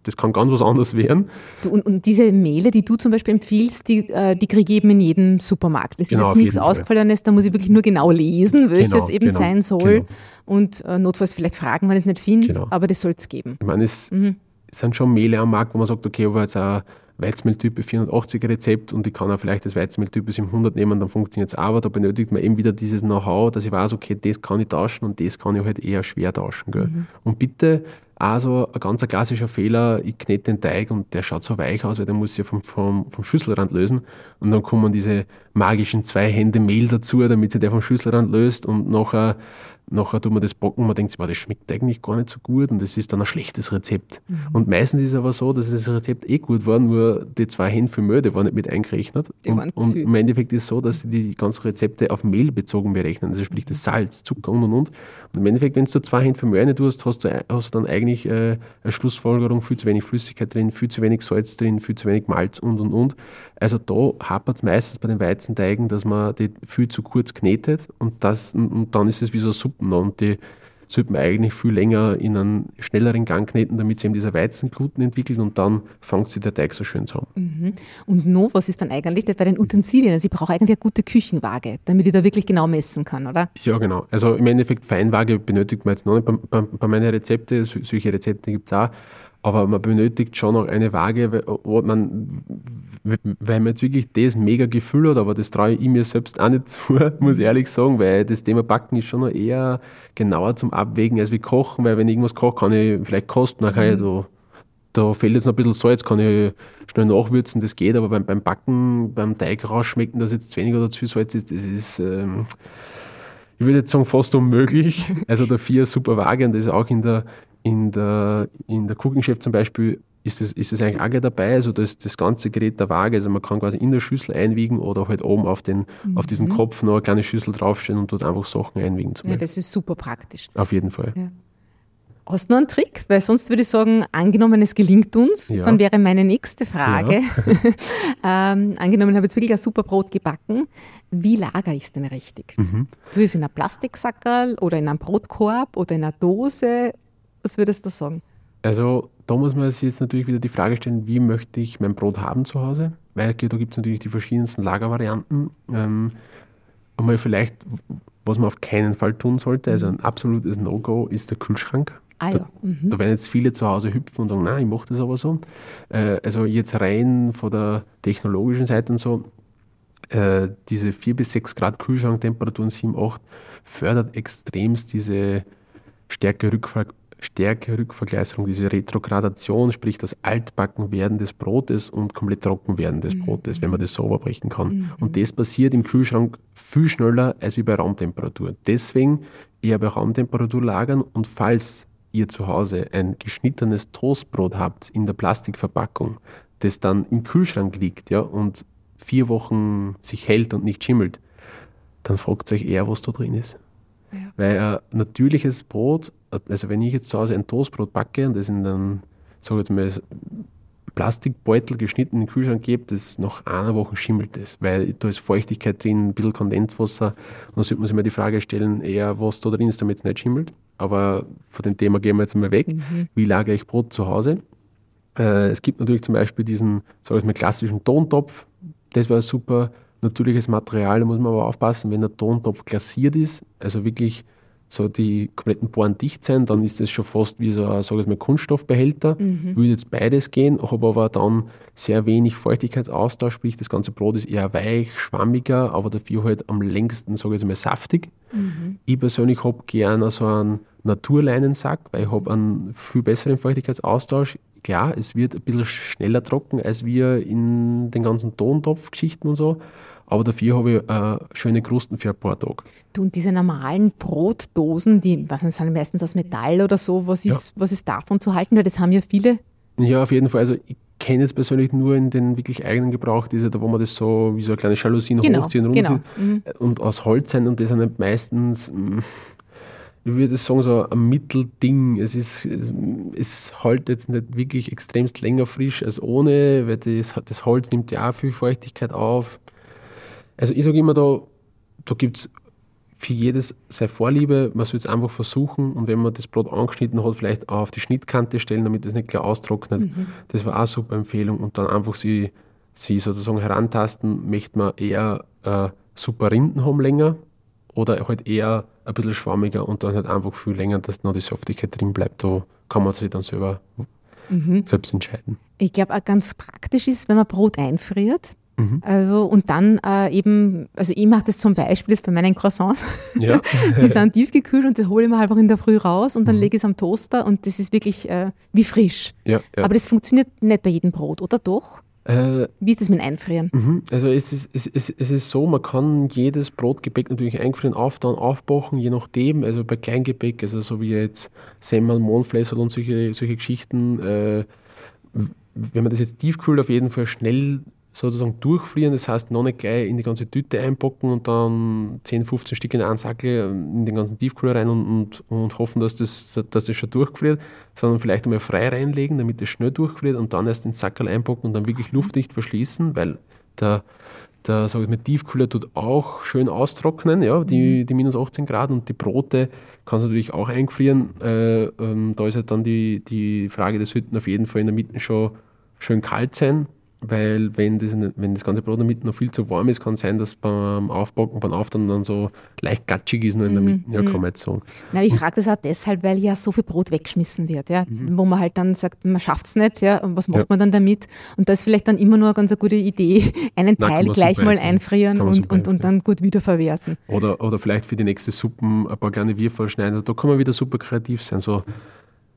das kann ganz was anderes werden. Du, und, und, diese Mehle, die du zum Beispiel empfiehlst, die, äh, die kriege ich eben in jedem Supermarkt. Das genau, ist jetzt nichts Ausgefallenes, da muss ich wirklich nur genau lesen, welches genau, eben genau, sein soll. Genau. Und äh, notfalls vielleicht fragen, wenn man es nicht findet, genau. aber das soll es geben. Ich meine, es mhm. sind schon Mehle am Markt, wo man sagt, okay, aber jetzt ein Weizenmehltyp 480 Rezept und ich kann auch vielleicht das Weizenmehltyp 700 nehmen, dann funktioniert es auch, aber da benötigt man eben wieder dieses Know-how, dass ich weiß, okay, das kann ich tauschen und das kann ich halt eher schwer tauschen. Mhm. Und bitte also ein ganz klassischer Fehler, ich knete den Teig und der schaut so weich aus, weil der muss sich vom, vom, vom Schüsselrand lösen. Und dann kommen diese magischen zwei Hände Mehl dazu, damit sich der vom Schüsselrand löst und nachher Nachher tut man das backen, man denkt sich, das schmeckt eigentlich gar nicht so gut und das ist dann ein schlechtes Rezept. Mhm. Und meistens ist es aber so, dass das Rezept eh gut war, nur die zwei Hände für Mehl, die waren nicht mit eingerechnet. Die und, und im Endeffekt ist es so, dass sie die ganzen Rezepte auf Mehl bezogen berechnen, also sprich das Salz, Zucker und und und. Und im Endeffekt, wenn du zwei Hände für Mehl nicht tust, hast du, hast du dann eigentlich äh, eine Schlussfolgerung, viel zu wenig Flüssigkeit drin, viel zu wenig Salz drin, viel zu wenig Malz und und und. Also da hapert es meistens bei den Weizenteigen, dass man die viel zu kurz knetet und, das, und dann ist es wie so Suppen und die sollte man eigentlich viel länger in einen schnelleren Gang kneten, damit sich eben dieser Weizengluten entwickelt und dann fängt sich der Teig so schön zusammen. Mhm. Und noch, was ist dann eigentlich bei den Utensilien? Also ich brauche eigentlich eine gute Küchenwaage, damit ich da wirklich genau messen kann, oder? Ja, genau. Also im Endeffekt Feinwaage benötigt man jetzt noch nicht bei, bei, bei meinen Rezepten, solche Rezepte gibt es auch aber man benötigt schon noch eine Waage, wo man, weil man jetzt wirklich das mega Gefühl hat, aber das traue ich mir selbst auch nicht zu, muss ich ehrlich sagen, weil das Thema Backen ist schon noch eher genauer zum Abwägen als wie Kochen, weil wenn ich irgendwas koche, kann ich vielleicht kosten, dann kann ich da, da fehlt jetzt noch ein bisschen Salz, kann ich schnell nachwürzen, das geht, aber beim, beim Backen, beim Teig rausschmecken, dass jetzt zu wenig oder zu viel Salz ist, das ist, ähm, ich würde jetzt sagen, fast unmöglich. Also der vier super Waage und das ist auch in der, in der, in der Cooking Chef zum Beispiel ist das, ist das eigentlich auch gleich dabei, also das, das ganze Gerät der Waage, also man kann quasi in der Schüssel einwiegen oder halt oben auf, den, mhm. auf diesen Kopf noch eine kleine Schüssel draufstellen und dort einfach Sachen einwiegen. Zum ja, das ist super praktisch. Auf jeden Fall. Ja. Hast du noch einen Trick? Weil sonst würde ich sagen, angenommen es gelingt uns, ja. dann wäre meine nächste Frage, ja. ähm, angenommen ich habe jetzt wirklich ein super Brot gebacken, wie lagere ich es denn richtig? Mhm. Ich es in einem Plastiksackerl oder in einem Brotkorb oder in einer Dose? Was würdest du sagen? Also da muss man sich jetzt natürlich wieder die Frage stellen, wie möchte ich mein Brot haben zu Hause? Weil da gibt es natürlich die verschiedensten Lagervarianten. Ähm, einmal vielleicht, was man auf keinen Fall tun sollte, also ein absolutes No-Go ist der Kühlschrank. Ah, ja. mhm. da, werden jetzt viele zu Hause hüpfen und sagen, nein, ich mache das aber so. Äh, also jetzt rein von der technologischen Seite und so, äh, diese 4 bis 6 Grad Kühlschranktemperaturen, 7, 8, fördert extremst diese stärkere Rückfall, Stärke-Rückvergleiserung, diese Retrogradation, sprich das Altbackenwerden des Brotes und komplett Trockenwerden des Brotes, wenn man das sauber brechen kann. Und das passiert im Kühlschrank viel schneller als wie bei Raumtemperatur. Deswegen eher bei Raumtemperatur lagern und falls ihr zu Hause ein geschnittenes Toastbrot habt in der Plastikverpackung, das dann im Kühlschrank liegt ja, und vier Wochen sich hält und nicht schimmelt, dann fragt euch eher, was da drin ist. Ja. Weil ein natürliches Brot, also wenn ich jetzt zu Hause ein Toastbrot backe und das in einem, sag jetzt mal, Plastikbeutel geschnitten in den Kühlschrank gebe, das nach einer Woche schimmelt das, weil da ist Feuchtigkeit drin, ein bisschen Kondenswasser. Und dann sollte man sich mal die Frage stellen, eher was da drin ist, damit es nicht schimmelt. Aber von dem Thema gehen wir jetzt mal weg. Mhm. Wie lagere ich Brot zu Hause? Äh, es gibt natürlich zum Beispiel diesen, sag ich mal, klassischen Tontopf. Das wäre super natürliches Material, da muss man aber aufpassen, wenn der Tontopf glasiert ist, also wirklich so die kompletten Poren dicht sein, dann ist das schon fast wie so ein sag ich mal, Kunststoffbehälter. Mhm. Würde jetzt beides gehen, habe aber dann sehr wenig Feuchtigkeitsaustausch, sprich das ganze Brot ist eher weich, schwammiger, aber dafür halt am längsten, sage ich jetzt mal, saftig. Mhm. Ich persönlich habe gerne so einen Naturleinensack, weil ich habe einen viel besseren Feuchtigkeitsaustausch. Klar, es wird ein bisschen schneller trocken als wir in den ganzen Tontopfgeschichten und so aber dafür habe ich äh, schöne Krusten für ein paar Tage. Du, und diese normalen Brotdosen, die was sind meistens aus Metall oder so, was ist, ja. was ist davon zu halten? Weil das haben ja viele. Ja, auf jeden Fall. Also ich kenne es persönlich nur in den wirklich eigenen Gebrauch, diese, da wo man das so wie so eine kleine Jalousien genau, hochziehen und genau. Mhm. und aus Holz sein und das sind halt meistens mm, ich würde sagen, so ein Mittelding. Es ist, es hält jetzt nicht wirklich extremst länger frisch als ohne, weil das, das Holz nimmt ja auch viel Feuchtigkeit auf. Also ich sage immer, da, da gibt es für jedes seine Vorliebe. Man soll es einfach versuchen und wenn man das Brot angeschnitten hat, vielleicht auch auf die Schnittkante stellen, damit es nicht gleich austrocknet. Mhm. Das war auch eine super Empfehlung. Und dann einfach sie, sie sozusagen herantasten, möchte man eher äh, super Rinden haben länger oder halt eher ein bisschen schwammiger und dann halt einfach viel länger, dass noch die Saftigkeit drin bleibt. Da kann man sich dann selber mhm. selbst entscheiden. Ich glaube, auch ganz praktisch ist, wenn man Brot einfriert, Mhm. Also und dann äh, eben, also ich mache das zum Beispiel jetzt bei meinen Croissants. Ja. die sind tiefgekühlt und das hole ich mir einfach in der Früh raus und dann mhm. lege ich es am Toaster und das ist wirklich äh, wie frisch. Ja, ja. Aber das funktioniert nicht bei jedem Brot, oder doch? Äh, wie ist das mit dem Einfrieren? Mhm. Also es ist, es, es, es ist so, man kann jedes Brotgebäck natürlich einfrieren, auftauen, aufbachen, je nachdem. Also bei Kleingebäck, also so wie jetzt Semmel, Mohnflässel und solche, solche Geschichten, äh, wenn man das jetzt tiefkühlt, auf jeden Fall schnell sozusagen durchfrieren. Das heißt, noch nicht gleich in die ganze Tüte einpacken und dann 10, 15 Stück in einen Sackel in den ganzen Tiefkühler rein und, und, und, hoffen, dass das, dass das schon durchfriert, sondern vielleicht einmal frei reinlegen, damit es schnell durchfriert und dann erst den Sackel einpacken und dann wirklich luftdicht verschließen, weil der, der sag ich mal, Tiefkühler tut auch schön austrocknen, ja, die, mhm. die minus 18 Grad und die Brote kann es natürlich auch eingefrieren. Äh, ähm, da ist halt dann die, die Frage, das sollten auf jeden Fall in der Mitte schon schön kalt sein, weil wenn das, wenn das ganze Brot in der Mitte noch viel zu warm ist, kann es sein, dass beim Aufbacken, beim Auftauen dann so leicht gatschig ist nur in der mhm, Mitte, ja, kann man mhm. jetzt sagen. Na, ich frage das auch deshalb, weil ja so viel Brot weggeschmissen wird, ja, mhm. wo man halt dann sagt, man schafft es nicht, ja, und was macht ja. man dann damit? Und da ist vielleicht dann immer nur eine ganz gute Idee, einen Na, Teil gleich mal einfrieren und, und, und dann gut wiederverwerten. Oder, oder vielleicht für die nächste Suppen ein paar kleine Würfel schneiden, da kann man wieder super kreativ sein, so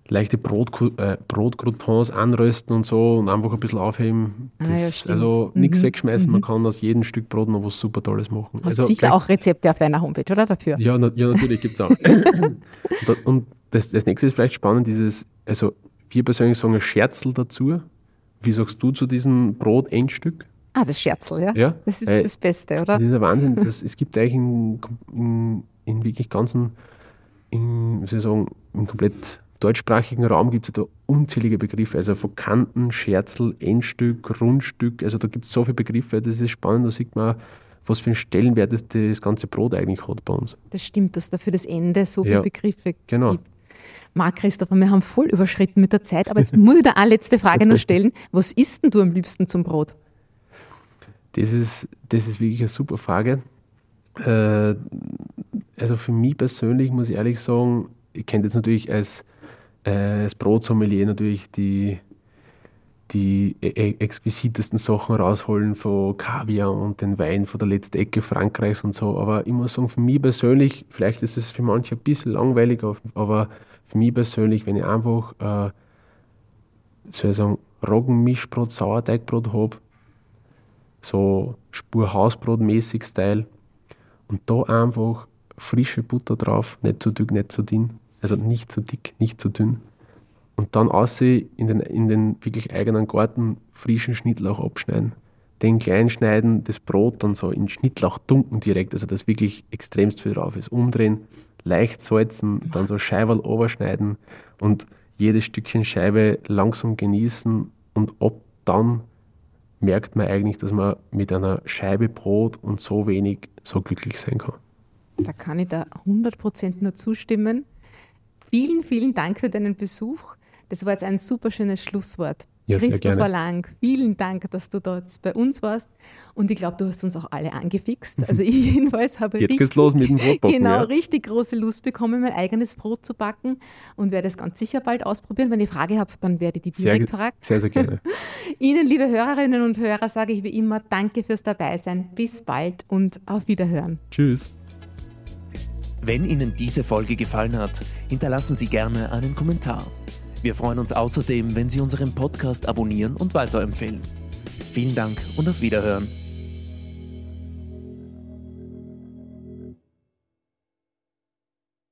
leichte Brot, äh, Brotcroutons anrösten und so und einfach ein bisschen aufheben. Das, ah, ja, also mhm. nichts wegschmeißen, mhm. man kann aus jedem Stück Brot noch was super Tolles machen. Hast also sicher auch Rezepte auf deiner Homepage, oder dafür? Ja, na, ja natürlich gibt es auch. und das, das nächste ist vielleicht spannend, dieses, also wir persönlich sagen ein Scherzel dazu. Wie sagst du zu diesem Brot-Endstück? Ah, das Scherzel, ja. ja? Das ist äh, das Beste, oder? Das ist ein Wahnsinn. Das, es gibt eigentlich in, in, in wirklich ganzen, in, wie soll ich sagen, in komplett deutschsprachigen Raum gibt es ja da unzählige Begriffe, also von Kanten, Scherzel, Endstück, Rundstück, also da gibt es so viele Begriffe, das ist spannend, da sieht man, was für einen Stellenwert das, das ganze Brot eigentlich hat bei uns. Das stimmt, dass da für das Ende so viele ja, Begriffe genau. gibt. Marc Christopher, wir haben voll überschritten mit der Zeit, aber jetzt muss ich da eine letzte Frage noch stellen. Was isst denn du am liebsten zum Brot? Das ist, das ist wirklich eine super Frage. Äh, also für mich persönlich muss ich ehrlich sagen, ich kenne das natürlich als äh, das Brotsommelier natürlich die, die e-, e exquisitesten Sachen rausholen von Kaviar und den Wein von der letzten Ecke Frankreichs und so. Aber ich muss sagen, für mich persönlich, vielleicht ist es für manche ein bisschen langweilig, aber für mich persönlich, wenn ich einfach, äh, soll ich sagen, Roggenmischbrot, Sauerteigbrot habe, so Spur Hausbrot-mäßig Style, und da einfach frische Butter drauf, nicht zu dick, nicht zu dünn, also nicht zu dick, nicht zu dünn. Und dann aussehen in den, in den wirklich eigenen Garten frischen Schnittlauch abschneiden. Den klein schneiden, das Brot dann so in Schnittlauch dunken direkt, also dass wirklich extremst viel drauf ist. Umdrehen, leicht salzen, dann so Scheiberl oberschneiden und jedes Stückchen Scheibe langsam genießen und ab dann merkt man eigentlich, dass man mit einer Scheibe Brot und so wenig so glücklich sein kann. Da kann ich da 100% nur zustimmen. Vielen, vielen Dank für deinen Besuch. Das war jetzt ein super schönes Schlusswort. Ja, Christopher Lang, vielen Dank, dass du jetzt bei uns warst. Und ich glaube, du hast uns auch alle angefixt. Also ich jedenfalls habe Jetzt richtig, los mit dem Brotbacken, genau, ja. richtig große Lust bekommen, mein eigenes Brot zu backen und werde es ganz sicher bald ausprobieren. Wenn ihr Frage habt, dann werde ich die direkt fragen. sehr, sehr gerne. Ihnen, liebe Hörerinnen und Hörer, sage ich wie immer Danke fürs Dabeisein. Bis bald und auf Wiederhören. Tschüss. Wenn Ihnen diese Folge gefallen hat, hinterlassen Sie gerne einen Kommentar. Wir freuen uns außerdem, wenn Sie unseren Podcast abonnieren und weiterempfehlen. Vielen Dank und auf Wiederhören.